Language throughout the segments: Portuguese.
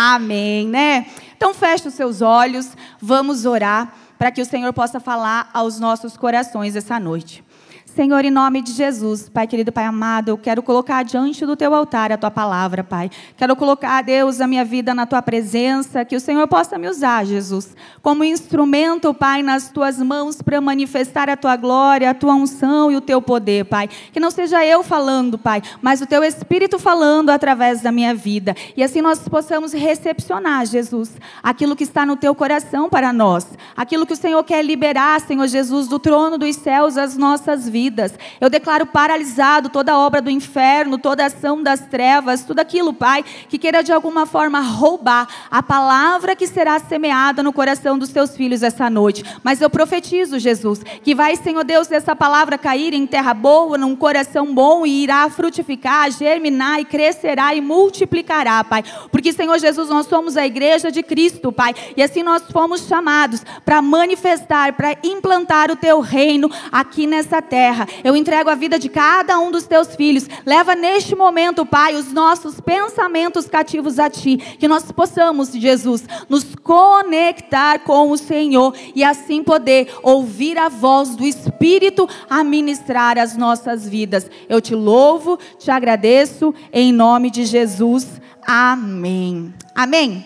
Amém, né? Então feche os seus olhos, vamos orar para que o Senhor possa falar aos nossos corações essa noite. Senhor, em nome de Jesus, Pai querido, Pai amado, eu quero colocar diante do teu altar a tua palavra, Pai. Quero colocar, Deus, a minha vida na tua presença, que o Senhor possa me usar, Jesus, como instrumento, Pai, nas tuas mãos para manifestar a tua glória, a tua unção e o teu poder, Pai. Que não seja eu falando, Pai, mas o teu Espírito falando através da minha vida. E assim nós possamos recepcionar, Jesus, aquilo que está no teu coração para nós, aquilo que o Senhor quer liberar, Senhor Jesus, do trono dos céus às nossas vidas vidas. Eu declaro paralisado toda a obra do inferno, toda ação das trevas, tudo aquilo, Pai, que queira de alguma forma roubar a palavra que será semeada no coração dos teus filhos essa noite. Mas eu profetizo, Jesus, que vai, Senhor Deus, essa palavra cair em terra boa, num coração bom e irá frutificar, germinar e crescerá e multiplicará, Pai. Porque, Senhor Jesus, nós somos a igreja de Cristo, Pai, e assim nós fomos chamados para manifestar, para implantar o teu reino aqui nessa terra terra. Eu entrego a vida de cada um dos teus filhos. Leva neste momento, Pai, os nossos pensamentos cativos a ti. Que nós possamos, Jesus, nos conectar com o Senhor e assim poder ouvir a voz do Espírito a ministrar as nossas vidas. Eu te louvo, te agradeço, em nome de Jesus. Amém. Amém.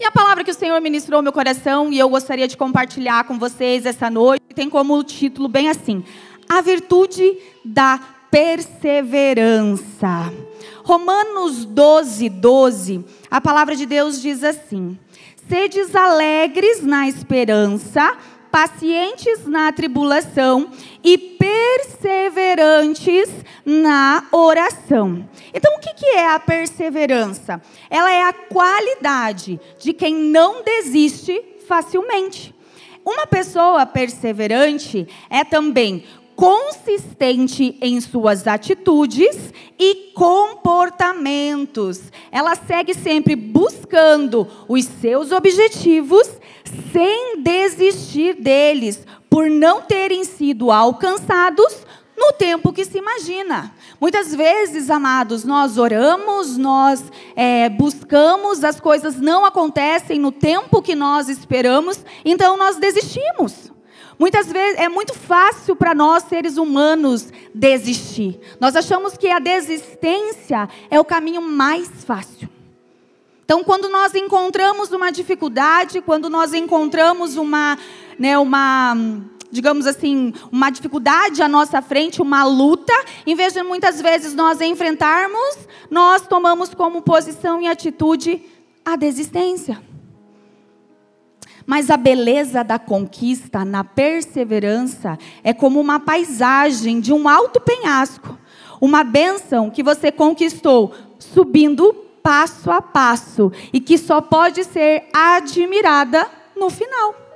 E a palavra que o Senhor ministrou ao meu coração e eu gostaria de compartilhar com vocês essa noite tem como título bem assim: a virtude da perseverança. Romanos 12, 12, a palavra de Deus diz assim: Sedes alegres na esperança, pacientes na tribulação e perseverantes na oração. Então, o que é a perseverança? Ela é a qualidade de quem não desiste facilmente. Uma pessoa perseverante é também consistente em suas atitudes e comportamentos. Ela segue sempre buscando os seus objetivos sem desistir deles, por não terem sido alcançados no tempo que se imagina. Muitas vezes, amados, nós oramos, nós é, buscamos, as coisas não acontecem no tempo que nós esperamos, então nós desistimos. Muitas vezes é muito fácil para nós, seres humanos, desistir. Nós achamos que a desistência é o caminho mais fácil. Então, quando nós encontramos uma dificuldade, quando nós encontramos uma, né, uma, digamos assim, uma dificuldade à nossa frente, uma luta, em vez de muitas vezes nós enfrentarmos, nós tomamos como posição e atitude a desistência. Mas a beleza da conquista na perseverança é como uma paisagem de um alto penhasco, uma bênção que você conquistou subindo passo a passo e que só pode ser admirada no final.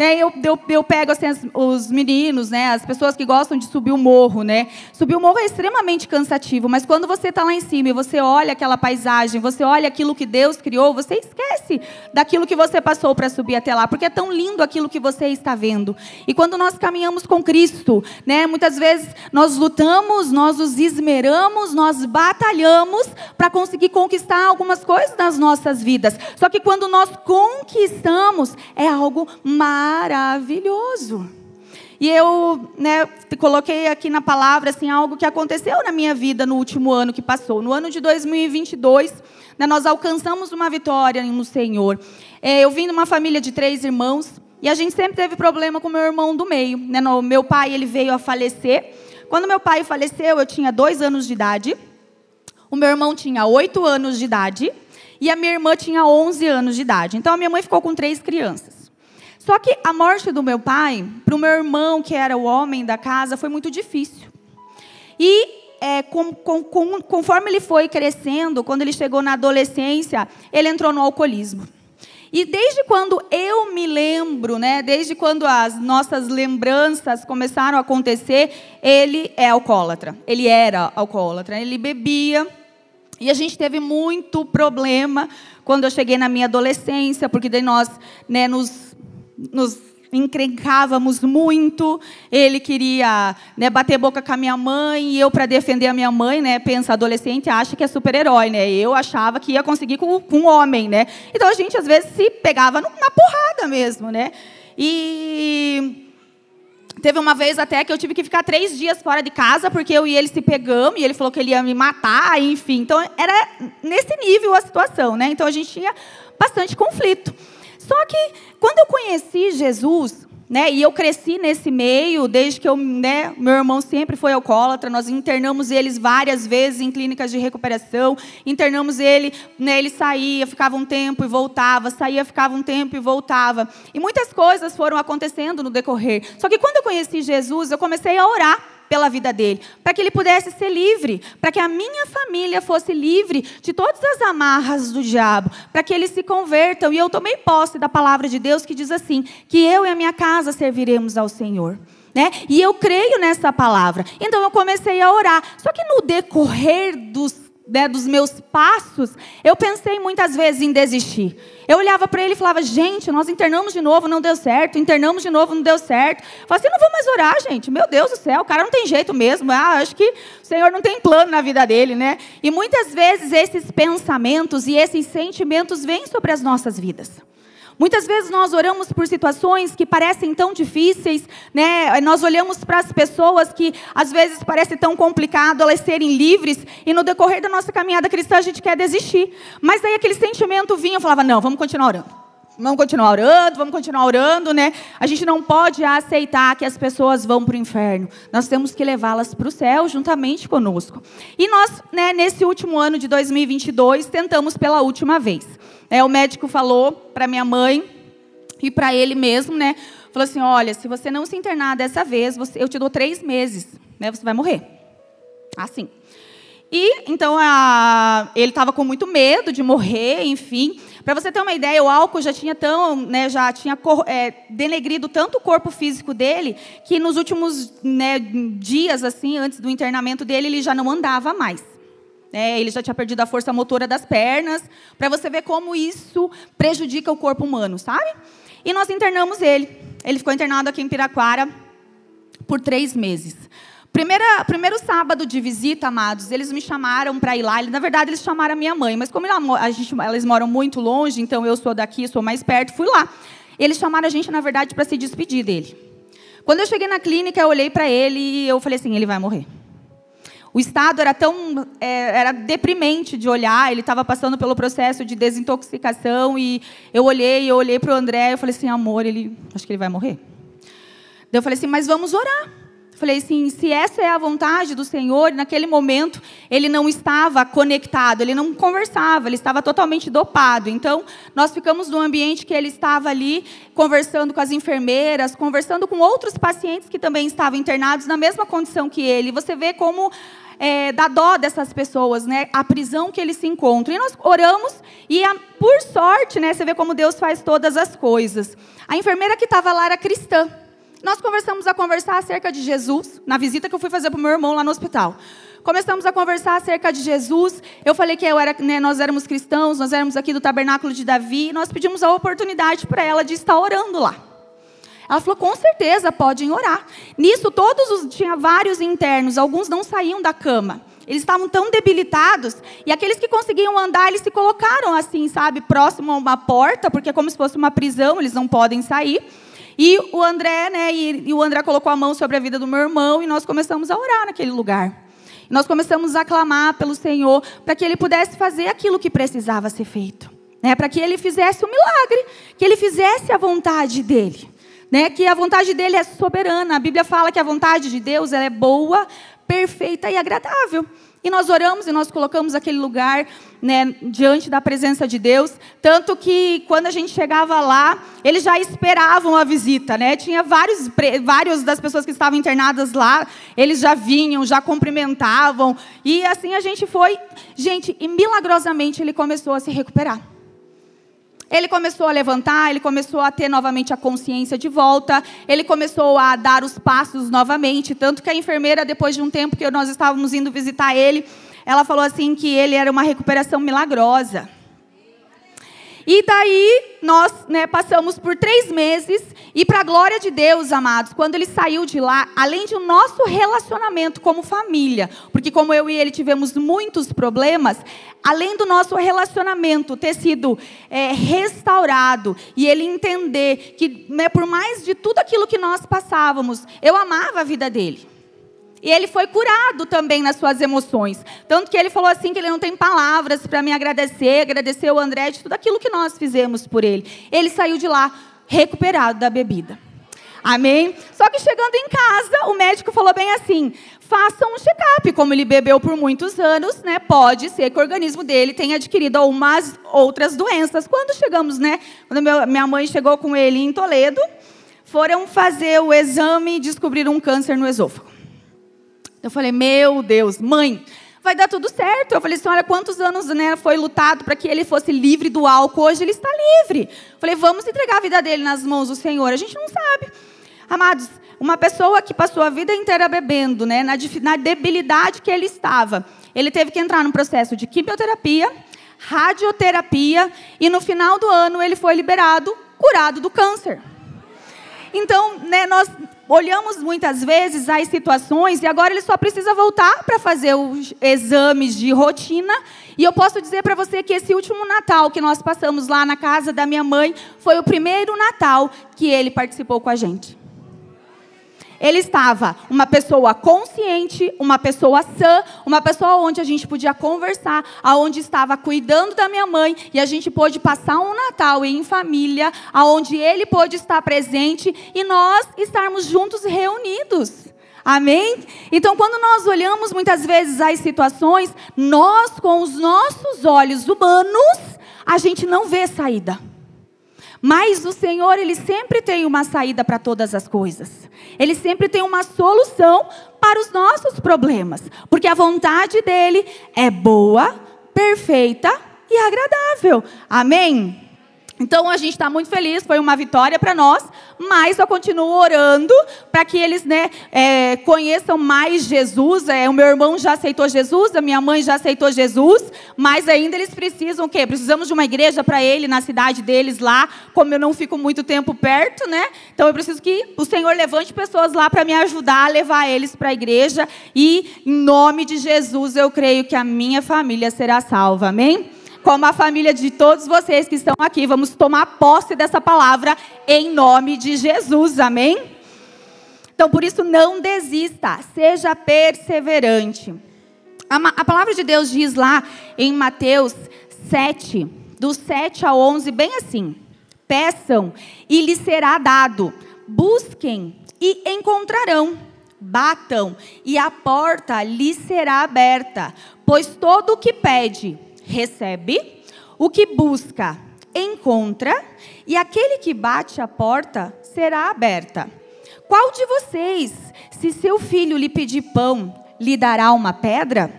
Né, eu, eu, eu pego assim, as, os meninos, né, as pessoas que gostam de subir o morro. Né? Subir o morro é extremamente cansativo, mas quando você está lá em cima e você olha aquela paisagem, você olha aquilo que Deus criou, você esquece daquilo que você passou para subir até lá, porque é tão lindo aquilo que você está vendo. E quando nós caminhamos com Cristo, né, muitas vezes nós lutamos, nós nos esmeramos, nós batalhamos para conseguir conquistar algumas coisas nas nossas vidas. Só que quando nós conquistamos, é algo maravilhoso maravilhoso. E eu né, coloquei aqui na palavra assim, algo que aconteceu na minha vida no último ano que passou. No ano de 2022, né, nós alcançamos uma vitória no Senhor. É, eu vim de uma família de três irmãos e a gente sempre teve problema com meu irmão do meio. Né, no, meu pai ele veio a falecer. Quando meu pai faleceu, eu tinha dois anos de idade. O meu irmão tinha oito anos de idade. E a minha irmã tinha 11 anos de idade. Então, a minha mãe ficou com três crianças. Só que a morte do meu pai, para o meu irmão, que era o homem da casa, foi muito difícil. E é, com, com, com, conforme ele foi crescendo, quando ele chegou na adolescência, ele entrou no alcoolismo. E desde quando eu me lembro, né, desde quando as nossas lembranças começaram a acontecer, ele é alcoólatra. Ele era alcoólatra. Ele bebia. E a gente teve muito problema quando eu cheguei na minha adolescência, porque daí nós né, nos nos encrencávamos muito. Ele queria né, bater boca com a minha mãe, e eu, para defender a minha mãe, né, pensa, adolescente acha que é super-herói, né? Eu achava que ia conseguir com, com um homem, né? Então a gente, às vezes, se pegava na porrada mesmo, né? E Teve uma vez até que eu tive que ficar três dias fora de casa, porque eu e ele se pegamos, e ele falou que ele ia me matar, enfim. Então, era nesse nível a situação, né? Então, a gente tinha bastante conflito. Só que, quando eu conheci Jesus, né, e eu cresci nesse meio, desde que eu, né, meu irmão sempre foi alcoólatra, nós internamos eles várias vezes em clínicas de recuperação, internamos ele, né, ele saía, ficava um tempo e voltava, saía, ficava um tempo e voltava. E muitas coisas foram acontecendo no decorrer. Só que quando eu conheci Jesus, eu comecei a orar pela vida dele, para que ele pudesse ser livre, para que a minha família fosse livre de todas as amarras do diabo, para que eles se convertam. E eu tomei posse da palavra de Deus que diz assim: que eu e a minha casa serviremos ao Senhor. Né? E eu creio nessa palavra. Então eu comecei a orar. Só que no decorrer dos né, dos meus passos, eu pensei muitas vezes em desistir. Eu olhava para ele e falava, gente, nós internamos de novo, não deu certo, internamos de novo, não deu certo. Eu assim, não vou mais orar, gente. Meu Deus do céu, o cara não tem jeito mesmo. Ah, acho que o Senhor não tem plano na vida dele, né? E muitas vezes esses pensamentos e esses sentimentos vêm sobre as nossas vidas. Muitas vezes nós oramos por situações que parecem tão difíceis, né? Nós olhamos para as pessoas que às vezes parece tão complicado elas serem livres e no decorrer da nossa caminhada cristã a gente quer desistir. Mas aí aquele sentimento vinha, eu falava: "Não, vamos continuar orando". Vamos continuar orando, vamos continuar orando, né? A gente não pode aceitar que as pessoas vão para o inferno. Nós temos que levá-las para o céu juntamente conosco. E nós, né, nesse último ano de 2022, tentamos pela última vez. É, o médico falou para minha mãe e para ele mesmo, né? Falou assim: olha, se você não se internar dessa vez, você, eu te dou três meses, né? Você vai morrer. Assim. E então a, ele estava com muito medo de morrer, enfim. Para você ter uma ideia, o álcool já tinha tão, né, já tinha é, denegrido tanto o corpo físico dele que nos últimos né, dias, assim, antes do internamento dele, ele já não andava mais. É, ele já tinha perdido a força motora das pernas, para você ver como isso prejudica o corpo humano, sabe? E nós internamos ele. Ele ficou internado aqui em Piraquara por três meses. Primeira, primeiro sábado de visita, amados, eles me chamaram para ir lá. Na verdade, eles chamaram a minha mãe, mas como ela, gente, elas moram muito longe, então eu sou daqui, sou mais perto, fui lá. Eles chamaram a gente, na verdade, para se despedir dele. Quando eu cheguei na clínica, eu olhei para ele e eu falei assim: ele vai morrer. O estado era tão é, era deprimente de olhar. Ele estava passando pelo processo de desintoxicação e eu olhei, eu olhei para o André, eu falei assim, amor, ele acho que ele vai morrer. Daí eu falei assim, mas vamos orar. Falei assim, se essa é a vontade do Senhor, naquele momento ele não estava conectado, ele não conversava, ele estava totalmente dopado. Então nós ficamos no ambiente que ele estava ali conversando com as enfermeiras, conversando com outros pacientes que também estavam internados na mesma condição que ele. Você vê como é, dá dó dessas pessoas, né? A prisão que eles se encontram. E nós oramos e, a, por sorte, né? Você vê como Deus faz todas as coisas. A enfermeira que estava lá era cristã. Nós começamos a conversar acerca de Jesus na visita que eu fui fazer para o meu irmão lá no hospital. Começamos a conversar acerca de Jesus. Eu falei que eu era, né, nós éramos cristãos, nós éramos aqui do Tabernáculo de Davi. E nós pedimos a oportunidade para ela de estar orando lá. Ela falou, com certeza, podem orar. Nisso, todos os. Tinha vários internos, alguns não saíam da cama. Eles estavam tão debilitados, e aqueles que conseguiam andar, eles se colocaram assim, sabe, próximo a uma porta, porque é como se fosse uma prisão, eles não podem sair. E o André, né, e, e o André colocou a mão sobre a vida do meu irmão, e nós começamos a orar naquele lugar. Nós começamos a clamar pelo Senhor para que ele pudesse fazer aquilo que precisava ser feito. Né, para que ele fizesse o um milagre, que ele fizesse a vontade dele né, que a vontade dele é soberana. A Bíblia fala que a vontade de Deus é boa, perfeita e agradável. E nós oramos e nós colocamos aquele lugar né, diante da presença de Deus. Tanto que quando a gente chegava lá, eles já esperavam a visita. Né? Tinha vários, vários das pessoas que estavam internadas lá, eles já vinham, já cumprimentavam. E assim a gente foi. Gente, e milagrosamente ele começou a se recuperar. Ele começou a levantar, ele começou a ter novamente a consciência de volta, ele começou a dar os passos novamente. Tanto que a enfermeira, depois de um tempo que nós estávamos indo visitar ele, ela falou assim que ele era uma recuperação milagrosa. E daí nós né, passamos por três meses E para a glória de Deus, amados, quando ele saiu de lá, além de o nosso relacionamento como família, porque como eu e ele tivemos muitos problemas, além do nosso relacionamento ter sido é, restaurado e ele entender que, né, por mais de tudo aquilo que nós passávamos, eu amava a vida dele. E ele foi curado também nas suas emoções. Tanto que ele falou assim que ele não tem palavras para me agradecer, agradecer o André de tudo aquilo que nós fizemos por ele. Ele saiu de lá recuperado da bebida. Amém? Só que chegando em casa, o médico falou bem assim: faça um check-up. Como ele bebeu por muitos anos, né? Pode ser que o organismo dele tenha adquirido algumas outras doenças. Quando chegamos, né? Quando minha mãe chegou com ele em Toledo, foram fazer o exame e descobriram um câncer no esôfago. Eu falei, meu Deus, mãe, vai dar tudo certo. Eu falei assim, olha quantos anos né, foi lutado para que ele fosse livre do álcool. Hoje ele está livre. Eu falei, vamos entregar a vida dele nas mãos do Senhor. A gente não sabe. Amados, uma pessoa que passou a vida inteira bebendo, né, na, na debilidade que ele estava, ele teve que entrar num processo de quimioterapia, radioterapia, e no final do ano ele foi liberado, curado do câncer. Então, né, nós olhamos muitas vezes as situações e agora ele só precisa voltar para fazer os exames de rotina. E eu posso dizer para você que esse último Natal que nós passamos lá na casa da minha mãe foi o primeiro Natal que ele participou com a gente. Ele estava uma pessoa consciente, uma pessoa sã, uma pessoa onde a gente podia conversar, aonde estava cuidando da minha mãe e a gente pôde passar um Natal em família, aonde ele pôde estar presente e nós estarmos juntos reunidos. Amém? Então, quando nós olhamos muitas vezes as situações, nós, com os nossos olhos humanos, a gente não vê saída. Mas o Senhor, Ele sempre tem uma saída para todas as coisas. Ele sempre tem uma solução para os nossos problemas. Porque a vontade dEle é boa, perfeita e agradável. Amém? Então a gente está muito feliz, foi uma vitória para nós, mas eu continuo orando para que eles né, é, conheçam mais Jesus. É, o meu irmão já aceitou Jesus, a minha mãe já aceitou Jesus, mas ainda eles precisam o quê? Precisamos de uma igreja para ele na cidade deles lá, como eu não fico muito tempo perto, né? Então eu preciso que o Senhor levante pessoas lá para me ajudar a levar eles para a igreja. E em nome de Jesus eu creio que a minha família será salva. Amém? Como a família de todos vocês que estão aqui, vamos tomar posse dessa palavra em nome de Jesus, amém? Então, por isso, não desista, seja perseverante. A, palavra de Deus diz lá em Mateus 7, do 7 ao 11, bem assim: Peçam e lhes será dado, busquem e encontrarão, batam e a porta lhes será aberta, pois todo o que pede, recebe, o que busca, encontra, e aquele que bate a porta será aberta. Qual de vocês, se seu filho lhe pedir pão, lhe dará uma pedra?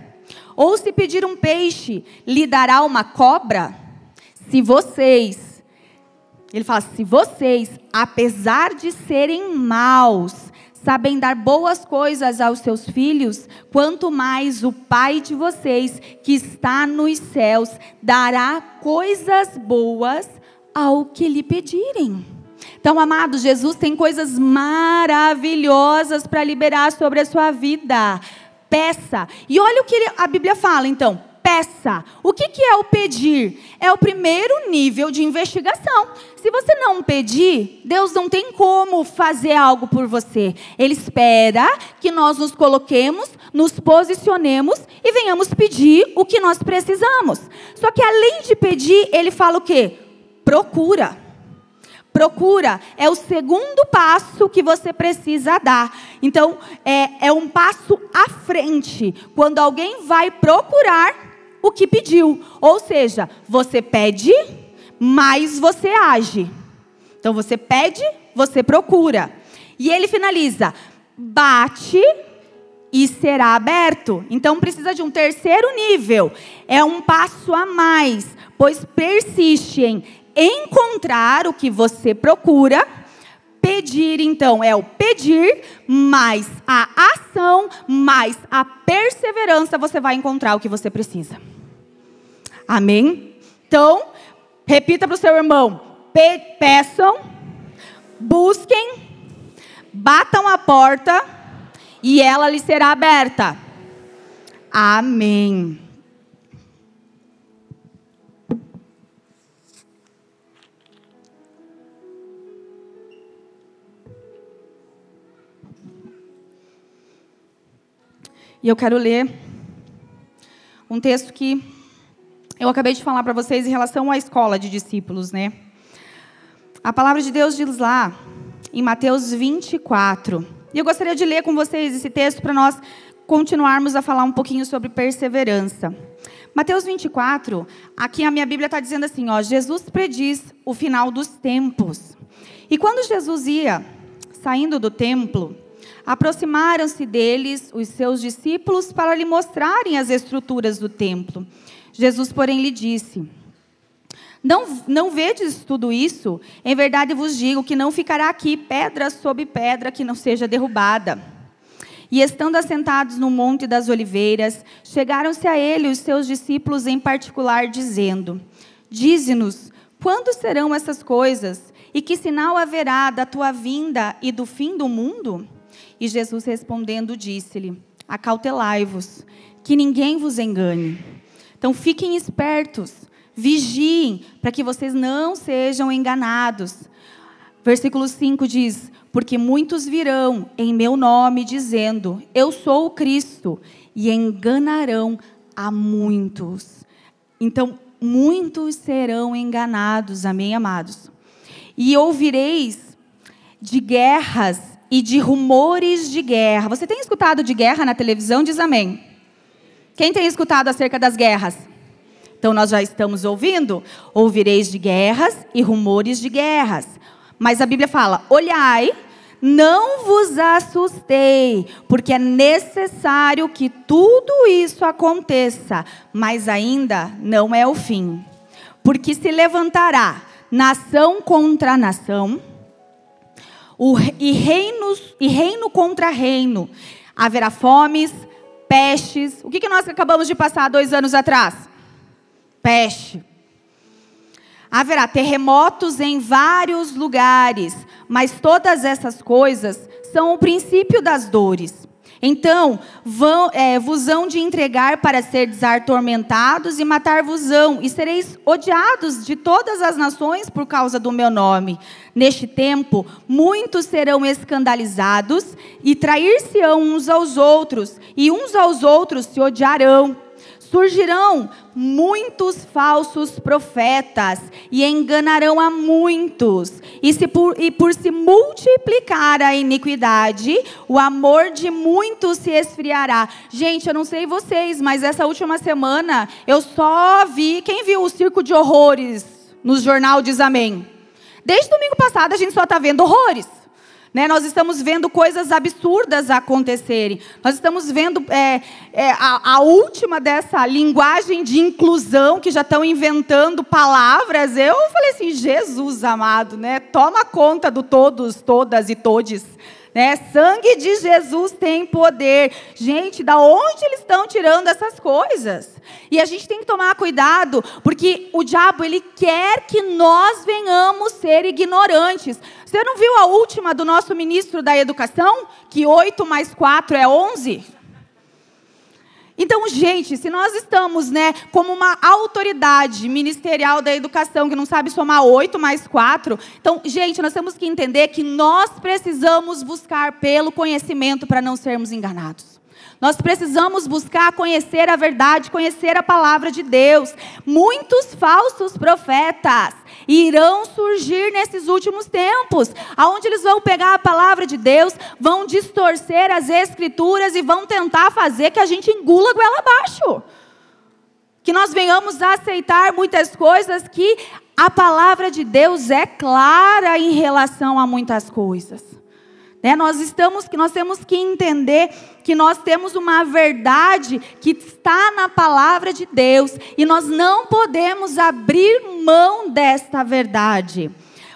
Ou se pedir um peixe, lhe dará uma cobra? Se vocês, ele fala, se vocês, apesar de serem maus, sabem dar boas coisas aos seus filhos, quanto mais o Pai de vocês, que está nos céus, dará coisas boas ao que lhe pedirem. Então, amados, Jesus tem coisas maravilhosas para liberar sobre a sua vida. Peça. E olha o que a Bíblia fala, então peça. O que, que é o pedir? É o primeiro nível de investigação. Se você não pedir, Deus não tem como fazer algo por você. Ele espera que nós nos coloquemos, nos posicionemos e venhamos pedir o que nós precisamos. Só que além de pedir, ele fala o quê? Procura. Procura é o segundo passo que você precisa dar. Então, é, é um passo à frente. Quando alguém vai procurar, o que pediu. Ou seja, você pede, mas você age. Então você pede, você procura. E ele finaliza: bate e será aberto. Então precisa de um terceiro nível. É um passo a mais, pois persiste em encontrar o que você procura. Pedir, então, é o pedir, mais a ação, mais a perseverança, você vai encontrar o que você precisa. Amém? Então, repita para o seu irmão: pe peçam, busquem, batam a porta e ela lhe será aberta. Amém. E eu quero ler um texto que eu acabei de falar para vocês em relação à escola de discípulos, né? A palavra de Deus diz lá, em Mateus 24. E eu gostaria de ler com vocês esse texto para nós continuarmos a falar um pouquinho sobre perseverança. Mateus 24, aqui a minha Bíblia está dizendo assim: ó, Jesus prediz o final dos tempos. E quando Jesus ia saindo do templo, Aproximaram-se deles os seus discípulos para lhe mostrarem as estruturas do templo. Jesus, porém, lhe disse: não, não vedes tudo isso? Em verdade vos digo que não ficará aqui pedra sobre pedra que não seja derrubada. E estando assentados no Monte das Oliveiras, chegaram-se a ele os seus discípulos em particular, dizendo: Dize-nos, quando serão essas coisas? E que sinal haverá da tua vinda e do fim do mundo? E Jesus respondendo disse-lhe: Acautelai-vos, que ninguém vos engane. Então fiquem espertos, vigiem, para que vocês não sejam enganados. Versículo 5 diz: Porque muitos virão em meu nome, dizendo: Eu sou o Cristo, e enganarão a muitos. Então, muitos serão enganados, amém, amados? E ouvireis de guerras e de rumores de guerra. Você tem escutado de guerra na televisão? Diz amém. Quem tem escutado acerca das guerras? Então nós já estamos ouvindo. Ouvireis de guerras e rumores de guerras. Mas a Bíblia fala: olhai, não vos assustei, porque é necessário que tudo isso aconteça, mas ainda não é o fim. Porque se levantará nação contra nação o, e, reinos, e reino contra reino. Haverá fomes, pestes. O que, que nós acabamos de passar dois anos atrás? Peste. Haverá terremotos em vários lugares, mas todas essas coisas são o princípio das dores. Então, vão, é, vos hão de entregar para ser desatormentados e matar-vos-ão, e sereis odiados de todas as nações por causa do meu nome. Neste tempo, muitos serão escandalizados e trair-se-ão uns aos outros, e uns aos outros se odiarão surgirão muitos falsos profetas e enganarão a muitos. E, se por, e por se multiplicar a iniquidade, o amor de muitos se esfriará. Gente, eu não sei vocês, mas essa última semana eu só vi. Quem viu o circo de horrores no jornal diz amém? Desde domingo passado a gente só está vendo horrores. Né? Nós estamos vendo coisas absurdas acontecerem. Nós estamos vendo é, é, a, a, última dessa linguagem de inclusão que já estão inventando palavras. Eu falei assim, Jesus amado, né? Toma conta do todos, todas e todes. Né? Sangue de Jesus tem poder. Gente, da onde eles estão tirando essas coisas? E a gente tem que tomar cuidado, porque o diabo ele quer que nós venhamos ser ignorantes. Você não viu a última do nosso ministro da Educação? Que 8 mais 4 é 11? Então, gente, se nós estamos, né, como uma autoridade ministerial da educação que não sabe somar 8 mais 4, então, gente, nós temos que entender que nós precisamos buscar pelo conhecimento para não sermos enganados. Nós precisamos buscar conhecer a verdade, conhecer a palavra de Deus. Muitos falsos profetas irão surgir nesses últimos tempos, aonde eles vão pegar a palavra de Deus, vão distorcer as escrituras e vão tentar fazer que a gente engula goela abaixo. Que nós venhamos a aceitar muitas coisas que a palavra de Deus é clara em relação a muitas coisas. Né? Nós estamos, nós temos que entender que nós temos uma verdade que está na palavra de Deus e nós não podemos abrir mão desta verdade.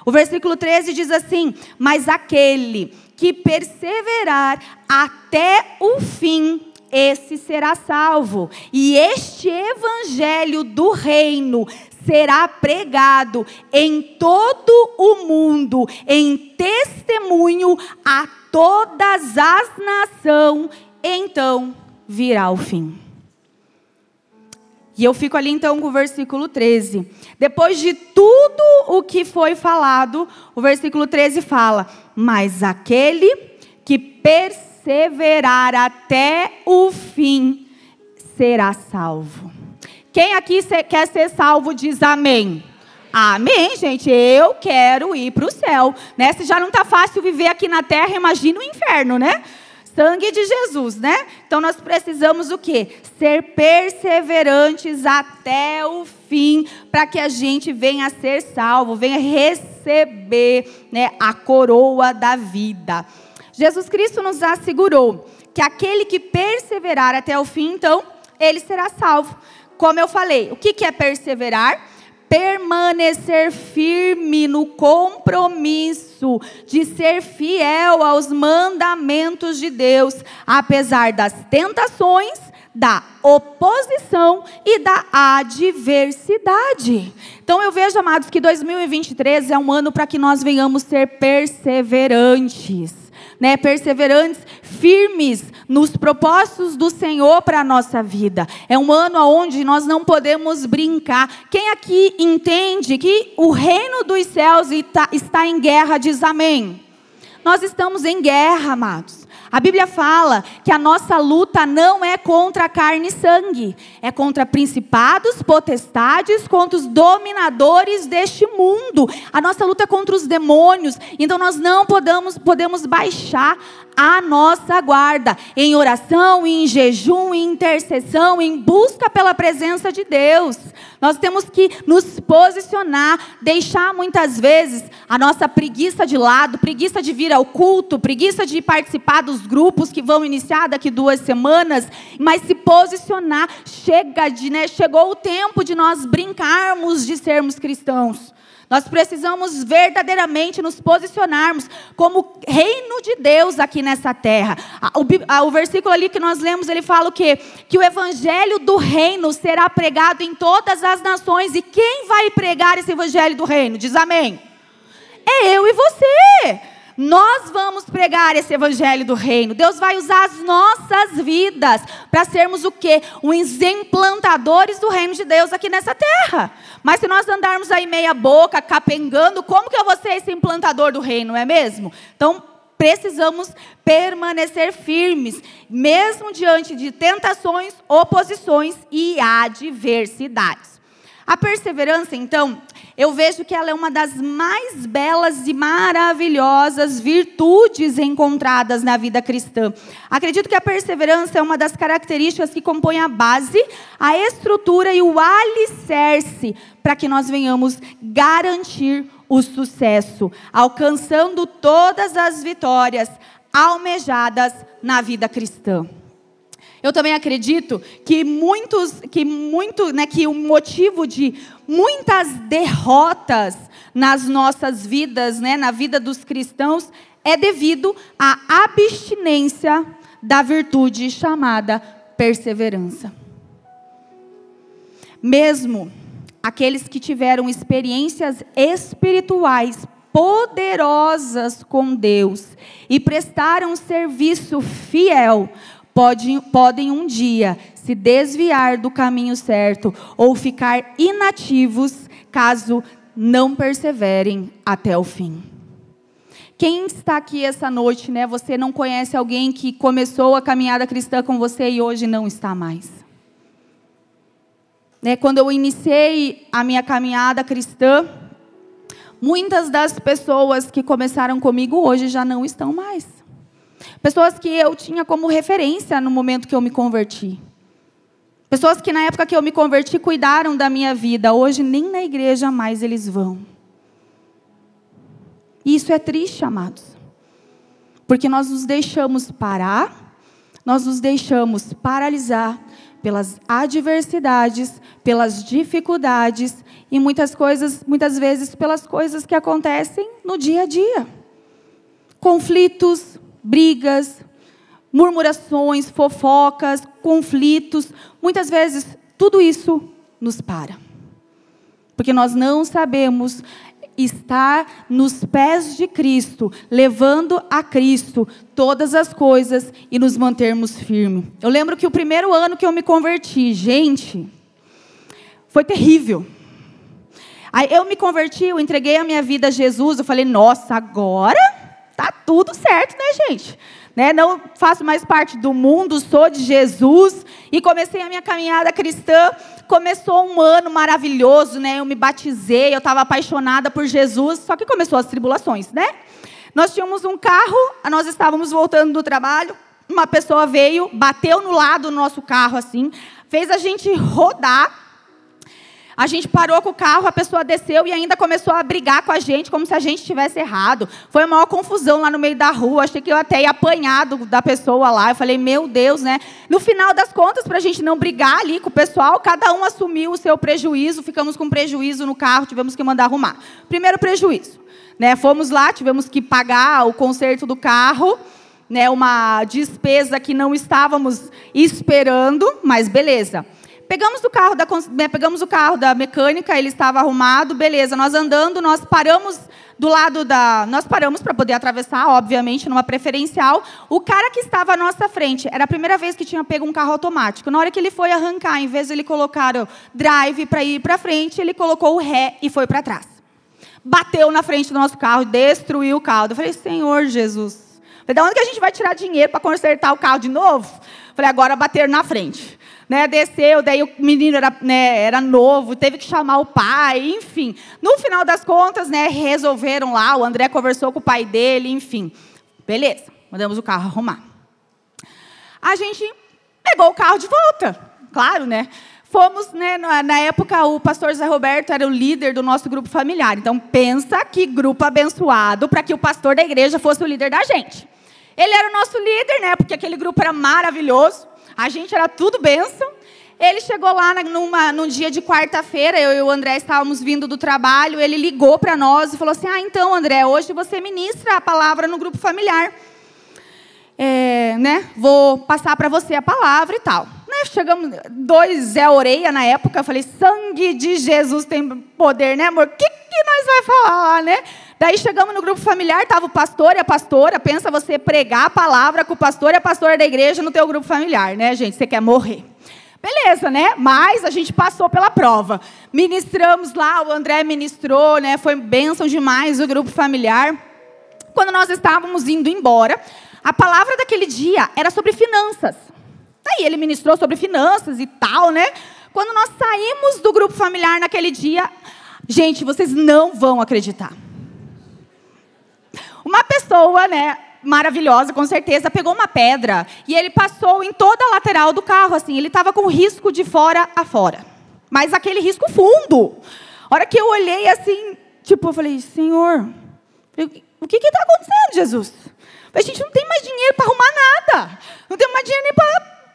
O versículo 13 diz assim: Mas aquele que perseverar até o fim, esse será salvo. E este evangelho do reino será pregado em todo o mundo, em testemunho a todas as nações, então virá o fim. E eu fico ali então com o versículo 13. Depois de tudo o que foi falado, o versículo 13 fala: Mas aquele que perseverar até o fim será salvo. Quem aqui quer ser salvo diz amém. Amém, gente. Eu quero ir para o céu. Né? Se já não está fácil viver aqui na terra, imagina o inferno, né? Sangue de Jesus, né? Então nós precisamos o quê? Ser perseverantes até o fim, para que a gente venha ser salvo, venha receber, né, a coroa da vida. Jesus Cristo nos assegurou que aquele que perseverar até o fim, então, ele será salvo. Como eu falei, o que é perseverar? Permanecer firme no compromisso de ser fiel aos mandamentos de Deus, apesar das tentações, da oposição e da adversidade. Então eu vejo, amados, que 2023 é um ano para que nós venhamos ser perseverantes né, perseverantes, firmes nos propósitos do Senhor para a nossa vida. É um ano onde nós não podemos brincar. Quem aqui entende que o reino dos céus está em guerra, diz amém. Nós estamos em guerra, amados. A Bíblia fala que a nossa luta não é contra carne e sangue, é contra principados, potestades, contra os dominadores deste mundo. A nossa luta é contra os demônios. Então nós não podemos, podemos baixar a nossa guarda em oração, em jejum, em intercessão, em busca pela presença de Deus. Nós temos que nos posicionar, deixar muitas vezes a nossa preguiça de lado, preguiça de vir ao culto, preguiça de participar dos grupos que vão iniciar daqui duas semanas, mas se posicionar. Chega de, né, chegou o tempo de nós brincarmos de sermos cristãos. Nós precisamos verdadeiramente nos posicionarmos como reino de Deus aqui nessa terra. O, versículo ali que nós lemos, ele fala o quê? Que o evangelho do reino será pregado em todas as nações. E quem vai pregar esse evangelho do reino? Diz amém. É eu e você. Nós vamos pregar esse evangelho do reino. Deus vai usar as nossas vidas para sermos o quê? Os implantadores do reino de Deus aqui nessa terra. Mas se nós andarmos aí meia boca, capengando, como que eu vou ser esse implantador do reino, não é mesmo? Então, precisamos permanecer firmes, mesmo diante de tentações, oposições e adversidades. A perseverança, então, eu vejo que ela é uma das mais belas e maravilhosas virtudes encontradas na vida cristã. Acredito que a perseverança é uma das características que compõem a base, a estrutura e o alicerce para que nós venhamos garantir o sucesso, alcançando todas as vitórias almejadas na vida cristã. Eu também acredito que muitos, que muito, né, que o motivo de muitas derrotas nas nossas vidas, né, na vida dos cristãos, é devido à abstinência da virtude chamada perseverança. Mesmo aqueles que tiveram experiências espirituais poderosas com Deus e prestaram serviço fiel, podem, podem um dia se desviar do caminho certo ou ficar inativos caso não perseverem até o fim. Quem está aqui essa noite, né? Você não conhece alguém que começou a caminhada cristã com você e hoje não está mais. Né, quando eu iniciei a minha caminhada cristã, muitas das pessoas que começaram comigo hoje já não estão mais. Pessoas que eu tinha como referência no momento que eu me converti. Pessoas que na época que eu me converti cuidaram da minha vida. Hoje nem na igreja mais eles vão. E isso é triste, amados. Porque nós nos deixamos parar, nós nos deixamos paralisar pelas adversidades, pelas dificuldades e muitas coisas, muitas vezes pelas coisas que acontecem no dia a dia. Conflitos, brigas, murmurações, fofocas, conflitos. Muitas vezes, tudo isso nos para. Porque nós não sabemos estar nos pés de Cristo, levando a Cristo todas as coisas e nos mantermos firmes. Eu lembro que o primeiro ano que eu me converti, gente, foi terrível. Aí eu me converti, eu entreguei a minha vida a Jesus, eu falei, nossa, agora tá tudo certo, né, gente? Né? Não faço mais parte do mundo, sou de Jesus e comecei a minha caminhada cristã. Começou um ano maravilhoso, né? Eu me batizei, eu estava apaixonada por Jesus, só que começou as tribulações, né? Nós tínhamos um carro, nós estávamos voltando do trabalho, uma pessoa veio, bateu no lado do nosso carro assim, fez a gente rodar a gente parou com o carro, a pessoa desceu e ainda começou a brigar com a gente, como se a gente tivesse errado. Foi uma maior confusão lá no meio da rua. Achei que eu até ia apanhar da pessoa lá. Eu falei, meu Deus, né? No final das contas, para a gente não brigar ali com o pessoal, cada um assumiu o seu prejuízo. Ficamos com prejuízo no carro, tivemos que mandar arrumar. Primeiro prejuízo. Né? Fomos lá, tivemos que pagar o conserto do carro. Né, uma despesa que não estávamos esperando, mas beleza. Pegamos o carro da, né, pegamos o carro da mecânica, ele estava arrumado, beleza. Nós andando, nós paramos do lado da, nós paramos para poder atravessar, obviamente, numa preferencial. O cara que estava à nossa frente, era a primeira vez que tinha pego um carro automático. Na hora que ele foi arrancar, em vez de ele colocar o drive para ir para frente, ele colocou o ré e foi para trás. Bateu na frente do nosso carro, destruiu o carro. Eu falei, Senhor Jesus, da onde que a gente vai tirar dinheiro para consertar o carro de novo? Falei, agora bater na frente né, desceu, daí o menino era, né, era novo, teve que chamar o pai, enfim. No final das contas, né, resolveram lá, o André conversou com o pai dele, enfim. Beleza, mandamos o carro arrumar. A gente pegou o carro de volta, claro, né? Fomos, né, na época, o pastor Zé Roberto era o líder do nosso grupo familiar. Então, pensa que grupo abençoado para que o pastor da igreja fosse o líder da gente. Ele era o nosso líder, né? Porque aquele grupo era maravilhoso. A gente era tudo bênção. Ele chegou lá numa, num dia de quarta-feira, eu e o André estávamos vindo do trabalho, ele ligou para nós e falou assim: Ah, então, André, hoje você ministra a palavra no grupo familiar. É, né, vou passar para você a palavra e tal. Né, chegamos, dois Zé Oreia na época, eu falei: Sangue de Jesus tem poder, né, amor? O que, que nós vai falar, né? Daí chegamos no grupo familiar, estava o pastor e a pastora. Pensa você pregar a palavra com o pastor e a pastora da igreja no teu grupo familiar, né, gente? Você quer morrer. Beleza, né? Mas a gente passou pela prova. Ministramos lá, o André ministrou, né? Foi bênção demais o grupo familiar. Quando nós estávamos indo embora, a palavra daquele dia era sobre finanças. Aí ele ministrou sobre finanças e tal, né? Quando nós saímos do grupo familiar naquele dia, gente, vocês não vão acreditar. Uma pessoa, né, maravilhosa, com certeza, pegou uma pedra e ele passou em toda a lateral do carro, assim. Ele estava com risco de fora a fora. Mas aquele risco fundo. A hora que eu olhei assim, tipo, eu falei, Senhor, o que está acontecendo, Jesus? A gente não tem mais dinheiro para arrumar nada. Não tem mais dinheiro nem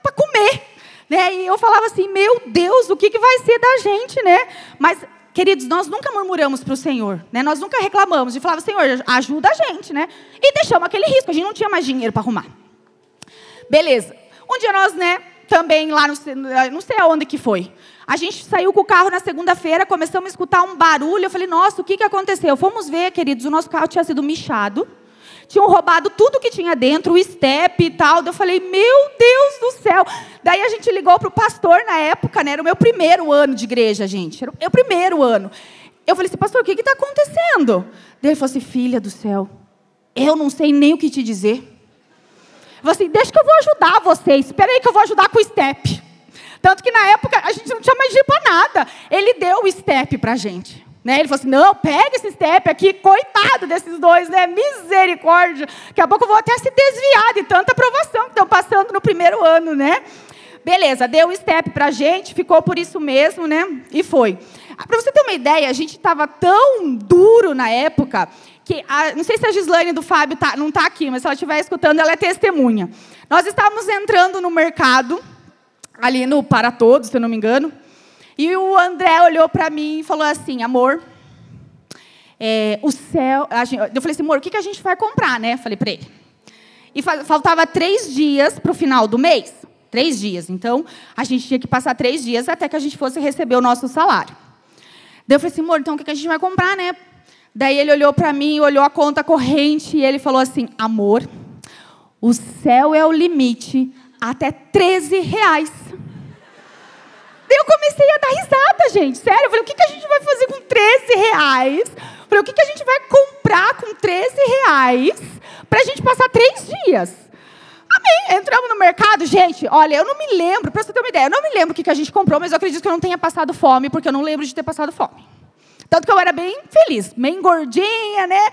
para comer. Né? E eu falava assim, meu Deus, o que, que vai ser da gente, né? Mas Queridos, nós nunca murmuramos para o Senhor, né? Nós nunca reclamamos e falava, Senhor, ajuda a gente, né? E deixamos aquele risco, a gente não tinha mais dinheiro para arrumar. Beleza. Um dia nós, né, também lá no não sei aonde que foi. A gente saiu com o carro na segunda-feira, começamos a escutar um barulho. Eu falei, nossa, o que, que aconteceu? Fomos ver, queridos, o nosso carro tinha sido michado tinham roubado tudo que tinha dentro, o step e tal. Eu falei, meu Deus do céu. Daí a gente ligou para o pastor na época, né? Era o meu primeiro ano de igreja, gente. Era o meu primeiro ano. Eu falei assim, pastor, o que está acontecendo? Daí ele falou assim, filha do céu, eu não sei nem o que te dizer. Eu falei assim, deixa que eu vou ajudar vocês. Espera aí que eu vou ajudar com o step. Tanto que na época a gente não tinha mais dinheiro para nada. Ele deu o step para a gente. Né? Ele falou assim: não, pega esse step aqui, coitado desses dois, né? Misericórdia. Daqui a pouco eu vou até se desviar de tanta aprovação que estão passando no primeiro ano, né? Beleza, deu o step pra gente, ficou por isso mesmo, né? E foi. Ah, para você ter uma ideia, a gente estava tão duro na época que a, não sei se a Gislaine do Fábio tá, não está aqui, mas se ela estiver escutando, ela é testemunha. Nós estávamos entrando no mercado, ali no Para Todos, se eu não me engano. E o André olhou para mim e falou assim, amor, é, o céu... Gente, eu falei assim, amor, o que, que a gente vai comprar, né? Falei para ele. E faltava três dias para o final do mês. Três dias. Então, a gente tinha que passar três dias até que a gente fosse receber o nosso salário. Daí eu falei assim, amor, então o que a gente vai comprar, né? Daí ele olhou para mim, olhou a conta corrente e ele falou assim, amor, o céu é o limite até 13 reais. Daí eu comecei a dar risada, gente. Sério, eu falei, o que, que a gente vai fazer com 13 reais? Eu falei, o que, que a gente vai comprar com 13 reais para a gente passar três dias? Amém. Entramos no mercado, gente. Olha, eu não me lembro, para você ter uma ideia, eu não me lembro o que, que a gente comprou, mas eu acredito que eu não tenha passado fome, porque eu não lembro de ter passado fome. Tanto que eu era bem feliz, bem gordinha, né?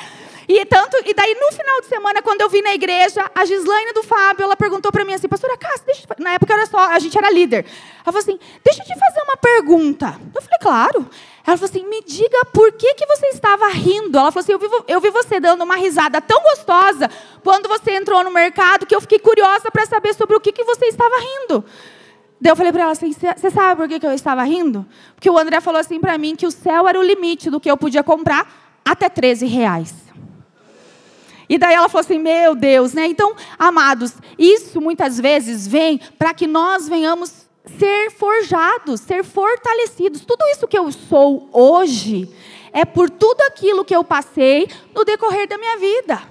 E tanto, e daí no final de semana, quando eu vim na igreja, a Gislaine do Fábio, ela perguntou para mim assim, pastora Cássia, deixa na época era só, a gente era líder. Ela falou assim, deixa eu te fazer uma pergunta. Eu falei, claro. Ela falou assim, me diga por que, que você estava rindo. Ela falou assim, eu vi, eu vi você dando uma risada tão gostosa quando você entrou no mercado que eu fiquei curiosa para saber sobre o que, que você estava rindo. Daí eu falei para ela assim: você sabe por que, que eu estava rindo? Porque o André falou assim para mim que o céu era o limite do que eu podia comprar até 13 reais. E daí ela falou assim: Meu Deus, né? Então, amados, isso muitas vezes vem para que nós venhamos ser forjados, ser fortalecidos. Tudo isso que eu sou hoje é por tudo aquilo que eu passei no decorrer da minha vida.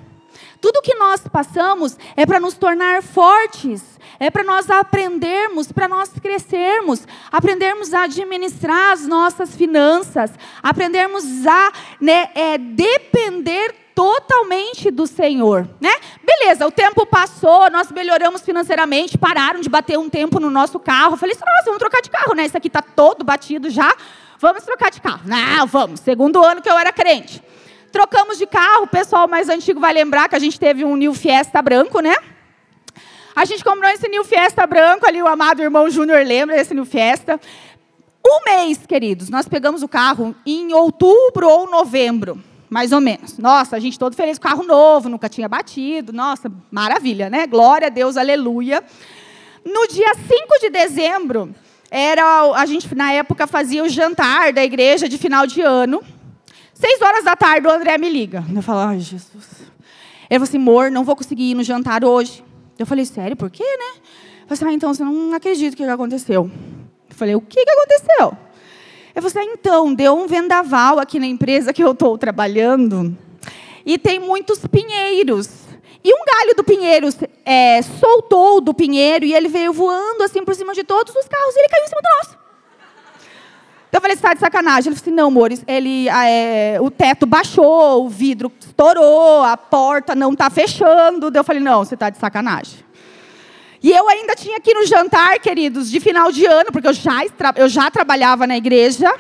Tudo que nós passamos é para nos tornar fortes, é para nós aprendermos, para nós crescermos, aprendermos a administrar as nossas finanças, aprendermos a né, é, depender totalmente do Senhor, né? Beleza, o tempo passou, nós melhoramos financeiramente, pararam de bater um tempo no nosso carro. Falei, nossa, vamos trocar de carro, né? Esse aqui está todo batido já. Vamos trocar de carro. Não, vamos. Segundo ano que eu era crente. Trocamos de carro, o pessoal mais antigo vai lembrar que a gente teve um New Fiesta branco, né? A gente comprou esse New Fiesta branco ali, o amado irmão Júnior lembra desse New Fiesta. Um mês, queridos, nós pegamos o carro em outubro ou novembro mais ou menos. Nossa, a gente todo feliz carro novo, nunca tinha batido. Nossa, maravilha, né? Glória a Deus, aleluia. No dia 5 de dezembro, era a gente na época fazia o jantar da igreja de final de ano. Seis horas da tarde, o André me liga. Eu falo, ai, Jesus. Ele falou assim, amor, não vou conseguir ir no jantar hoje. Eu falei, sério, por quê, né? Eu falei assim, ah, então você não acredita o que aconteceu. Eu falei, o que aconteceu? Eu falei assim, então, deu um vendaval aqui na empresa que eu estou trabalhando e tem muitos pinheiros. E um galho do pinheiro é, soltou do pinheiro e ele veio voando assim por cima de todos os carros e ele caiu em cima do nosso. Então eu falei, está de sacanagem. Ele falou assim, não, amor, ele, é, o teto baixou, o vidro estourou, a porta não está fechando. eu falei, não, você está de sacanagem. E eu ainda tinha aqui no jantar, queridos, de final de ano, porque eu já, eu já trabalhava na igreja.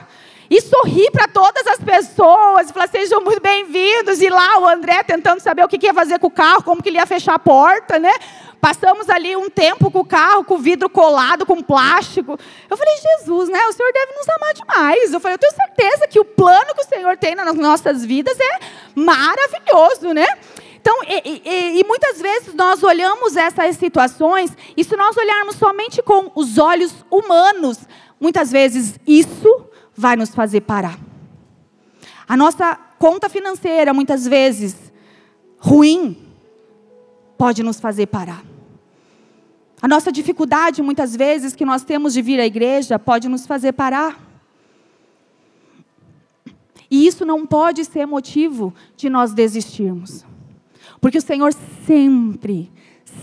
E sorri para todas as pessoas, e falar, sejam muito bem-vindos. E lá o André tentando saber o que ia fazer com o carro, como que ele ia fechar a porta, né? Passamos ali um tempo com o carro, com o vidro colado, com plástico. Eu falei, Jesus, né? O Senhor deve nos amar demais. Eu falei, eu tenho certeza que o plano que o Senhor tem nas nossas vidas é maravilhoso, né? Então, e, e, e, muitas vezes nós olhamos essas situações, e se nós olharmos somente com os olhos humanos, muitas vezes isso vai nos fazer parar. A nossa conta financeira, muitas vezes, ruim, pode nos fazer parar. A nossa dificuldade, muitas vezes, que nós temos de vir à igreja, pode nos fazer parar. E isso não pode ser motivo de nós desistirmos. Porque o Senhor sempre,